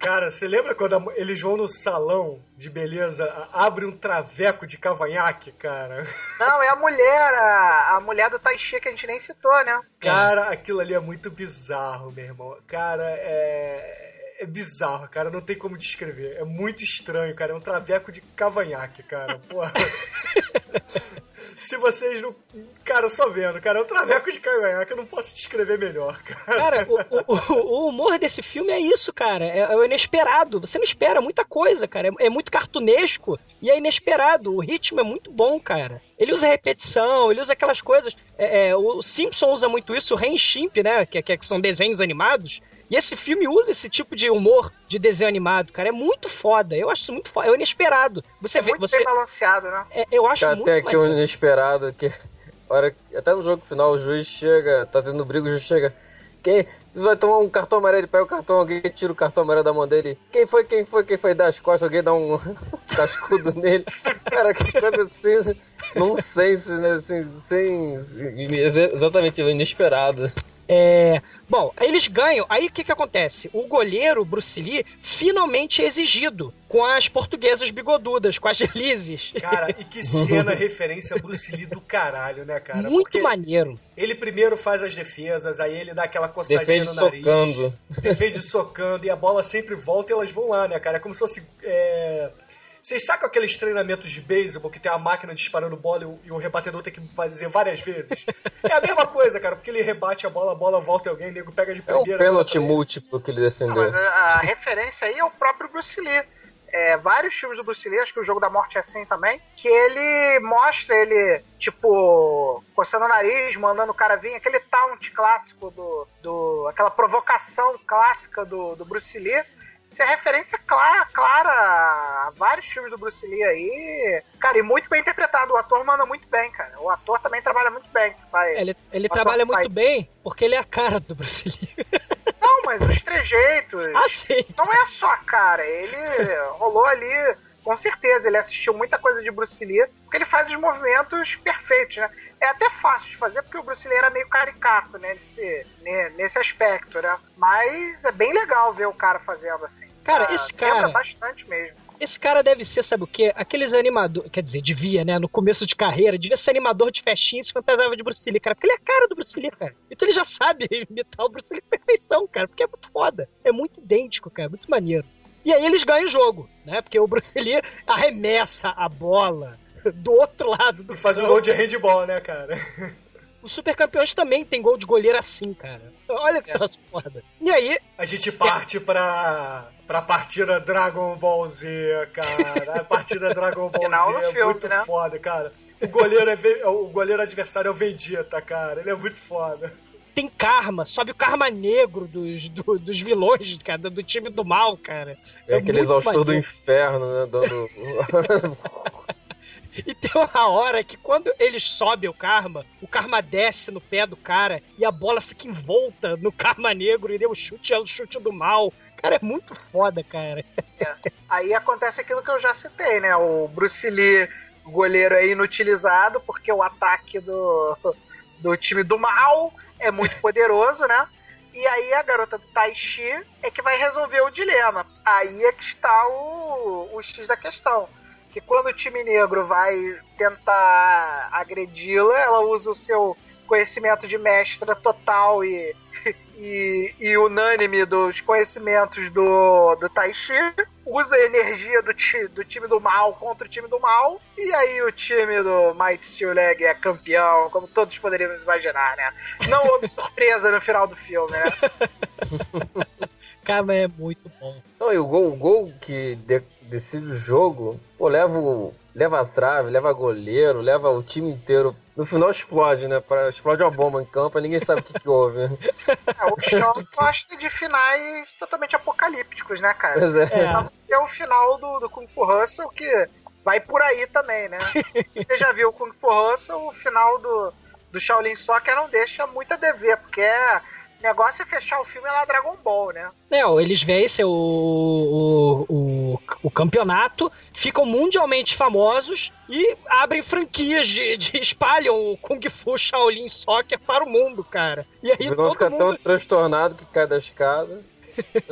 Cara, você lembra quando eles vão no salão de beleza, a- abre um traveco de cavanhaque, cara? Não, é a mulher, a, a mulher do Tai Chi que a gente nem citou, né? Cara, aquilo ali é muito bizarro, meu irmão. Cara, é. É bizarro, cara. Não tem como descrever. É muito estranho, cara. É um traveco de cavanhaque, cara. Porra. Se vocês não. Cara, só vendo, cara. É um traveco de cavanhaque. Eu não posso descrever melhor, cara. Cara, o, o- o humor desse filme é isso, cara. É, é o inesperado. Você não espera muita coisa, cara. É, é muito cartunesco e é inesperado. O ritmo é muito bom, cara. Ele usa repetição, ele usa aquelas coisas. É, é, o Simpson usa muito isso, o Ren Shimp, né? Que, que, que são desenhos animados. E esse filme usa esse tipo de humor de desenho animado, cara. É muito foda. Eu acho isso muito foda. É o inesperado. Você É vê. muito Você, bem balanceado, né? é, eu acho Cara, muito aqui um maneiro. inesperado que. Hora, até no jogo final o juiz chega, tá tendo briga, o juiz chega. Quem vai tomar um cartão amarelo, ele pega o cartão, alguém tira o cartão amarelo da mão dele. Quem foi, quem foi, quem foi das costas, alguém dá um cascudo nele. Cara, que coisa assim, nonsense, né? Assim, sem. Exatamente, inesperado. É, bom, eles ganham. Aí o que que acontece? O goleiro Bruce Lee finalmente é exigido com as portuguesas bigodudas, com as lises. Cara, e que cena referência a Bruce Lee do caralho, né, cara? Muito Porque maneiro. Ele primeiro faz as defesas, aí ele dá aquela coçadinha Defende no nariz. socando. Defende socando, e a bola sempre volta e elas vão lá, né, cara? É como se fosse. é, Vocês sacam aqueles treinamentos de beisebol que tem a máquina disparando bola e o, e o rebatedor tem que fazer várias vezes? É a mesma coisa, cara, porque ele rebate a bola, a bola volta em alguém, o nego pega de É primeira. pênalti volta pra ele. múltiplo que ele Não, defendeu. mas a, a referência aí é o próprio Bruce Lee. É, vários filmes do Bruce Lee, acho que o Jogo da Morte é assim também, que ele mostra ele, tipo, coçando o nariz, mandando o cara vir, aquele taunt clássico do. do aquela provocação clássica do, do Bruce Lee. Isso é referência clara, clara a vários filmes do Bruce Lee aí. Cara, e muito bem interpretado. O ator manda muito bem, cara. O ator também trabalha muito bem. Vai. Ele, ele Mas trabalha muito bem porque ele é a cara do Bruce Lee. Não, mas os trejeitos. ah, sim. não é só a cara, ele rolou ali, com certeza, ele assistiu muita coisa de Bruce Lee, porque ele faz os movimentos perfeitos, né? É até fácil de fazer, porque o Bruce Lee era meio caricato, né, nesse, ne- nesse aspecto, né? Mas é bem legal ver o cara fazendo assim. Cara, Ah, esse cara- bastante mesmo. Esse cara deve ser, sabe o quê? Aqueles animadores. Quer dizer, devia, né? No começo de carreira, devia ser animador de festinha e se fantasiava de Bruce Lee, cara. Porque ele é a cara do Bruce Lee, cara. Então ele já sabe imitar o Bruce Lee perfeição, cara. Porque é muito foda. É muito idêntico, cara. Muito maneiro. E aí eles ganham o jogo, né? Porque o Bruce Lee arremessa a bola do outro lado do E faz um gol de handball, né, cara? Os super campeões também tem gol de goleiro assim, cara. Olha que troço foda. E aí, A gente parte pra, pra partida Dragon Ball Z, cara. A partida Dragon Ball Final Z é filme, muito né? foda, cara. O goleiro, é, o goleiro adversário é o Vegeta, cara. Ele é muito foda. Tem karma, sobe o karma negro dos, do- dos vilões, cara, do time do mal, cara. É aquele muito exaustor do inferno, né? Dando. E tem uma hora que quando eles sobem o karma, o karma desce no pé do cara e a bola fica envolta no karma negro e deu o chute, é o chute do mal. Cara, é muito foda, cara. Aí acontece aquilo que eu já citei, né? O Bruce Lee, o goleiro é inutilizado porque o ataque do, do time do mal é muito poderoso, né? E aí a garota do Tai Chi é que vai resolver o dilema. Aí é que está o, o X da questão. Que quando o time negro vai tentar agredi-la, ela usa o seu conhecimento de mestra total e, e, e unânime dos conhecimentos do, do Tai Chi, usa a energia do, ti, do time do mal contra o time do mal, e aí o time do Might Steel Leg é campeão, como todos poderíamos imaginar, né? Não houve surpresa no final do filme, né? Cara, é muito bom. Não, e o gol, o gol que de- decide o jogo, pô, leva, o- leva a trave, leva goleiro, leva o time inteiro. No final explode, né? Pra- Explode uma bomba em campo e ninguém sabe o que, que houve. É, o Shaw gosta de finais totalmente apocalípticos, né, cara? Pois é. É. Ter o final do, do Kung Fu Hustle, que vai por aí também, né? Você já viu o Kung Fu Hustle, o final do, do Shaolin Soccer não deixa muito a dever, porque é, o negócio é fechar o filme lá Dragon Ball, né? É, ó, eles vencem o, o, o, o campeonato, ficam mundialmente famosos e abrem franquias de, de espalham o Kung Fu Shaolin Soccer para o mundo, cara. E aí O todo fica mundo tão transtornado que cai da escada.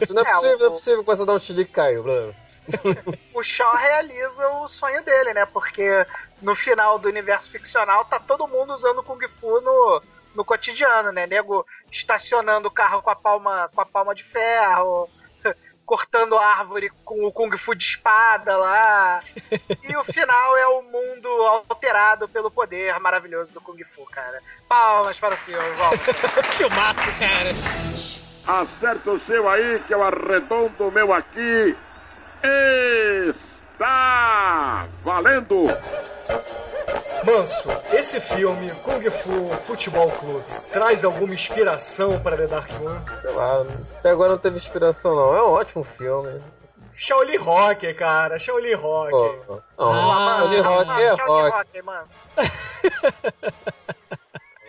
Isso não é É, possível, não é o- possível que você dar um chilique e caiu, Bruno. o Shaw realiza o sonho dele, né? Porque no final do universo ficcional tá todo mundo usando Kung Fu no, no cotidiano, né? Nego estacionando o carro com a palma, com a palma de ferro, cortando árvore com o Kung Fu de espada lá. E o final é o mundo alterado pelo poder maravilhoso do Kung Fu, cara. Palmas para o filme, volta. filmaço, cara. Acerta o seu aí, que eu arredondo o meu aqui. Está valendo! Manso, esse filme, Kung Fu Futebol Clube, traz alguma inspiração para The Dark One? Sei lá, até agora não teve inspiração, não. É um ótimo filme. Shaolin Rock, cara, Shaolin Rock. Pô, não, Ah, Shaolin Rock é rock. Rock, mano.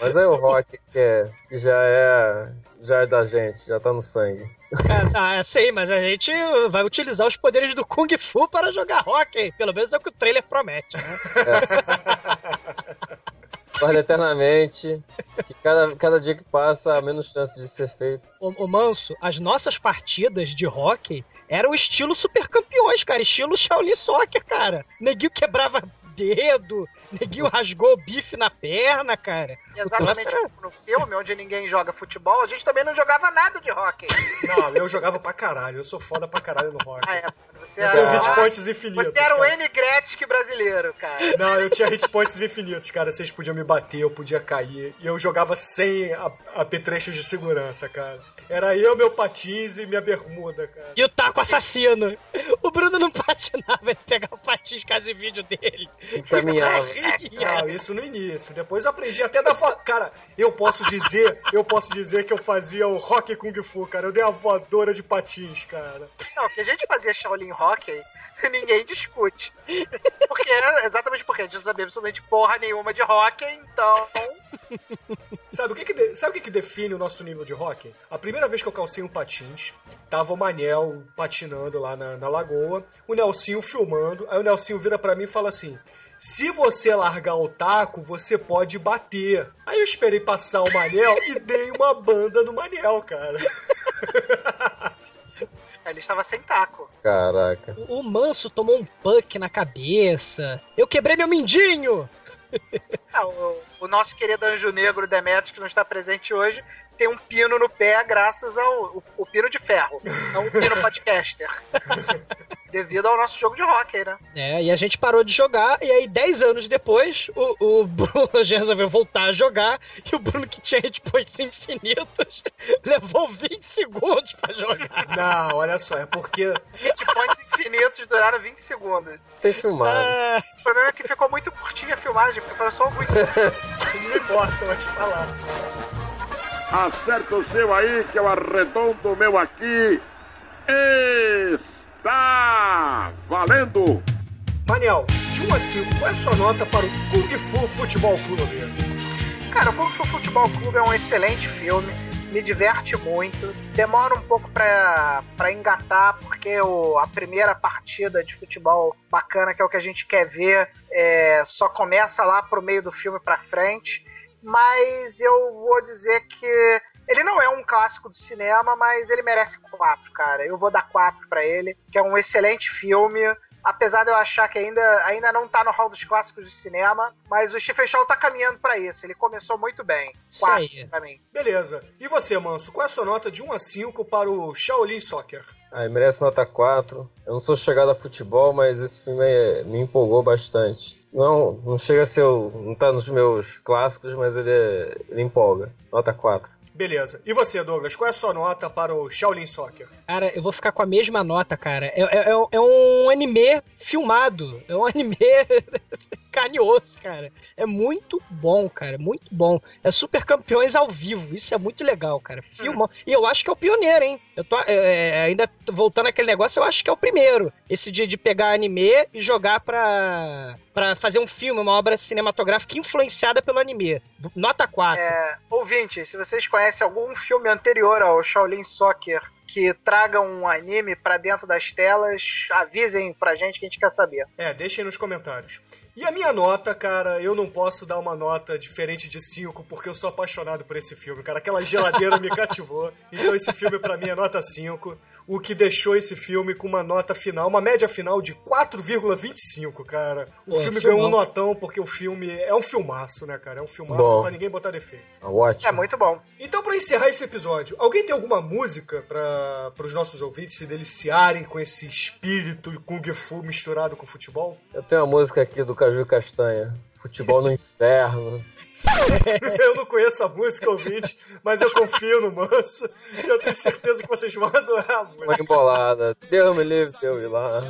Mas é o rock que, é, que já é. Já é da gente, já tá no sangue. Cara, ah, sei, mas a gente vai utilizar os poderes do Kung Fu para jogar hockey. Pelo menos é o que o trailer promete, né? Guarda eternamente. E cada, cada dia que passa, há menos chance de ser feito. Ô, ô, Manso, as nossas partidas de hockey eram estilo super campeões, cara. Estilo Shaolin Soccer, cara. Neguinho quebrava dedo, neguinho rasgou o bife na perna, cara. Exatamente como no filme, onde ninguém joga futebol, a gente também não jogava nada de hockey. Não, eu jogava pra caralho, eu sou foda pra caralho no rock. Ah, é, você Eu tenho era, hit points infinitos. você era o cara. N Gretzky brasileiro, cara. Não, eu tinha hit points infinitos, cara. Vocês podiam me bater, eu podia cair. E eu jogava sem apetrechos de segurança, cara. Era eu, meu patins e minha bermuda, cara. E o taco assassino. O Bruno não patinava, ele pegava o patins casa e vídeo dele. Encaminhava. Não, isso no início. Depois eu aprendi até da vo... Cara, eu posso dizer, eu posso dizer que eu fazia o rock kung fu, cara. Eu dei a voadora de patins, cara. Não, que a gente fazia Shaolin Hockey, ninguém discute. Porque, exatamente porque a gente não sabia absolutamente porra nenhuma de hockey, então. Sabe o que que, sabe o que que define o nosso nível de rock? A primeira vez que eu calcei um patins, tava o Manel patinando lá na, na lagoa, o Nelsinho filmando, aí o Nelsinho vira pra mim e fala assim... Se você largar o taco, você pode bater. Aí eu esperei passar o Manel e dei uma banda no Manel, cara. Ele estava sem taco. Caraca. O Manso tomou um puck na cabeça. Eu quebrei meu mindinho. Ah, o, o nosso querido Anjo Negro Demetrius, que não está presente hoje, tem um pino no pé graças ao o, o pino de ferro, não um pino podcaster. Devido ao nosso jogo de hockey, né? É, e a gente parou de jogar, e aí 10 anos depois, o, o Bruno resolveu voltar a jogar, e o Bruno que tinha hit points infinitos, levou 20 segundos pra jogar. Não, olha só, é porque. Hit points infinitos duraram 20 segundos. Tem filmado. Ah, O problema é que ficou muito curtinha a filmagem, porque foi só alguns segundos. Não importa, mas tá lá. Acerta o seu aí, que eu arredondo o meu aqui. Está valendo! Maniel, de 1 a 5, qual é a sua nota para o Kung Fu Futebol Clube? Cara, o Kung Fu Futebol Clube é um excelente filme, me diverte muito. Demora um pouco pra, pra engatar, porque o, a primeira partida de futebol bacana, que é o que a gente quer ver, é, só começa lá pro meio do filme pra frente. Mas eu vou dizer que ele não é um clássico do cinema, mas ele merece quatro, cara. Eu vou dar quatro pra ele, que é um excelente filme. Apesar de eu achar que ainda, ainda não tá no hall dos clássicos do cinema, mas o Stephen Chow tá caminhando pra isso. Ele começou muito bem. Isso Quatro aí. pra mim. Beleza. E você, Manso, qual é a sua nota de 1 a 5 para o Shaolin Soccer? Aí merece nota 4. Eu não sou chegado a futebol, mas esse filme é- me empolgou bastante. Não, não chega a ser. o- Não tá nos meus clássicos, mas ele, é- ele empolga. Nota 4. Beleza. E você, Douglas, qual é a sua nota para o Shaolin Soccer? Cara, eu vou ficar com a mesma nota, cara. É, é- é- é um anime filmado. É um anime carne e osso, cara. É muito bom, cara. Muito bom. É Super Campeões ao vivo. Isso é muito legal, cara. Filmão. E eu acho que é o pioneiro, hein? Eu tô é, é, ainda tô voltando àquele negócio, eu acho que é o primeiro. Esse dia de pegar anime e jogar pra, pra fazer um filme, uma obra cinematográfica influenciada pelo anime. Nota 4. É, ouvinte, se vocês conhecem algum filme anterior ao Shaolin Soccer que traga um anime pra dentro das telas, avisem pra gente que a gente quer saber. É, deixem nos comentários. E a minha nota, cara, eu não posso dar uma nota diferente de 5 porque eu sou apaixonado por esse filme, cara. Aquela geladeira me cativou. Então esse filme pra mim é nota 5, o que deixou esse filme com uma nota final, uma média final de 4,25, cara. O Pô, filme ganhou um notão porque o filme é um filmaço, né, cara? É um filmaço Bom. pra ninguém botar defeito. Tá ótimo. É muito bom. Então, pra encerrar esse episódio, alguém tem alguma música para os nossos ouvintes se deliciarem com esse espírito e Kung Fu misturado com futebol? Eu tenho uma música aqui do Caju Castanha. Futebol no inferno. Eu não conheço a música, ouvinte, mas eu confio no Manso e eu tenho certeza que vocês vão adorar a música. Uma embolada. Deus me livre, Deus ir lá.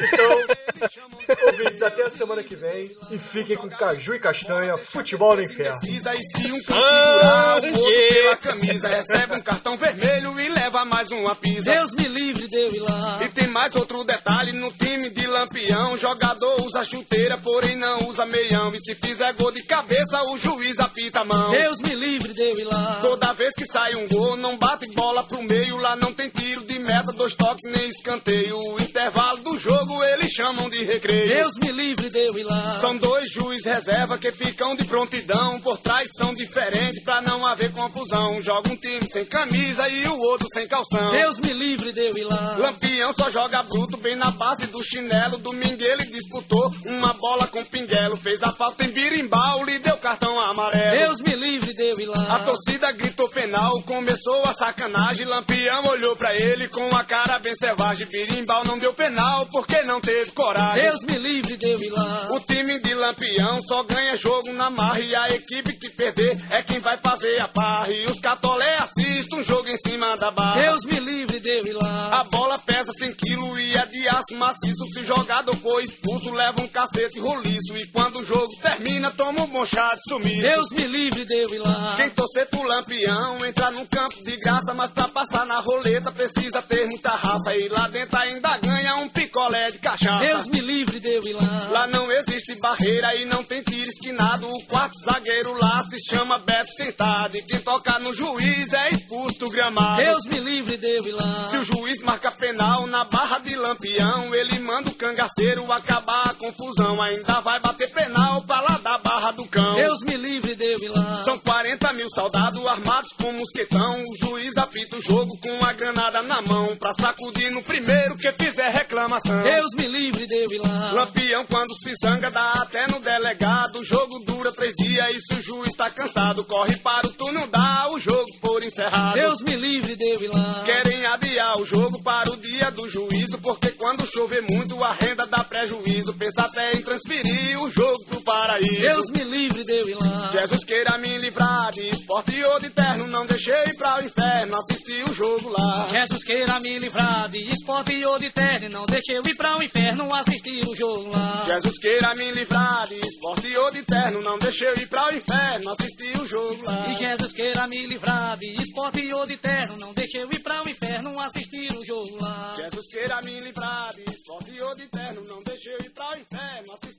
Então, ouvintes, até a semana que vem e fiquem com Caju e Castanha, futebol no inferno. Precisa e se um cão segurar o outro pela camisa, recebe um cartão vermelho e leva mais uma pisa. Deus me livre de eu ir lá. E tem mais outro detalhe no time de Lampião. Jogador usa chuteira, porém não usa meião. E se fizer gol de cabeça, o juiz apita a mão. Deus me livre de eu ir lá. Toda vez que sai um gol, não bate bola pro meio. Lá não tem tiro de meta, dois toques nem escanteio. O intervalo do jogo eles chamam de recreio. Deus me livre de eu ir lá. São dois juiz reserva que ficam de prontidão. Por trás são diferentes pra não haver confusão. Joga um time sem camisa e o outro sem calção. Deus me livre de eu ir lá. Lampião só joga bruto, bem na base do chinelo. Domingo ele disputou uma bola com pinguelo. Fez a falta em birimbau, lhe deu cartão amarelo. Deus me livre de eu ir lá. A torcida gritou penal, começou a sacanagem. Lampião olhou pra ele com a cara bem selvagem. Birimbau não deu penal porque não teve coragem. Deus me livre de eu ir lá. O time de Lampião só ganha jogo na marra e a equipe que perder é quem vai fazer a parra. E os catolé assistem um jogo em cima da barra. Deus me livre de eu ir lá. A bola pesa 100 quilos e é de aço maciço. Se o jogador for expulso, leva um cacete roliço. E quando o jogo termina, toma um bom chá de sumiço. Deus me livre de eu ir lá. Quem torcer pro Lampião entra num campo de graça, mas pra passar na roleta precisa ter muita raça. E lá dentro ainda ganha um picolé de cachaça. Deus me livre de eu ir lá. Lá não existe barreira e não tem tiro esquinado. O quarto zagueiro lá se chama Beto Sentado. E quem toca no juiz é expulso do gramado. Deus me livre de eu ir lá. Se o juiz marca penal na barra de Lampião, ele manda o cangaceiro acabar a confusão. Ainda vai bater penal pra lá da barra do cão. Deus me livre de eu ir lá. São 40 mil soldados armados com mosquetão. O juiz apita o jogo com a granada na mão pra sacudir no primeiro que fizer reclamação. Deus me livre de eu ir lá. Lampião quando se zanga dá até no delegado. O jogo dura três dias e se o juiz tá cansado, corre para o túnel, dá o jogo por encerrado. Deus me livre de eu ir lá. Querem adiar o jogo para o dia do juízo, porque quando chover muito a renda dá prejuízo. Pensa até em transferir o jogo pro paraíso. Deus me livre de eu ir lá. Jesus queira me livrar de esporte ou de terno, não deixei para o inferno assistir o jogo lá. Jesus queira me livrar de esporte ou de terno, não deixe eu ir para o inferno assistir o jogo lá. Jesus queira me livrar de esporte ou de terno, não deixei eu ir para o inferno assistir o jogo lá. E Jesus queira me livrar de esporte ou de terno, não deixe eu ir para o inferno assistir o jogo lá. Jesus queira me livrar de esporte ou de terno, não deixei eu ir para o inferno assistir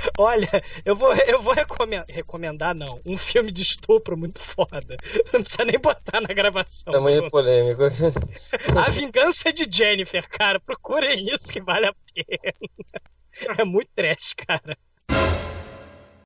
Olha, eu vou, eu vou recomendar, recomendar não, um filme de estupro muito foda. Não precisa nem botar na gravação. Tamanho polêmico. A Vingança de Jennifer, cara, procurem isso que vale a pena. É muito trash, cara.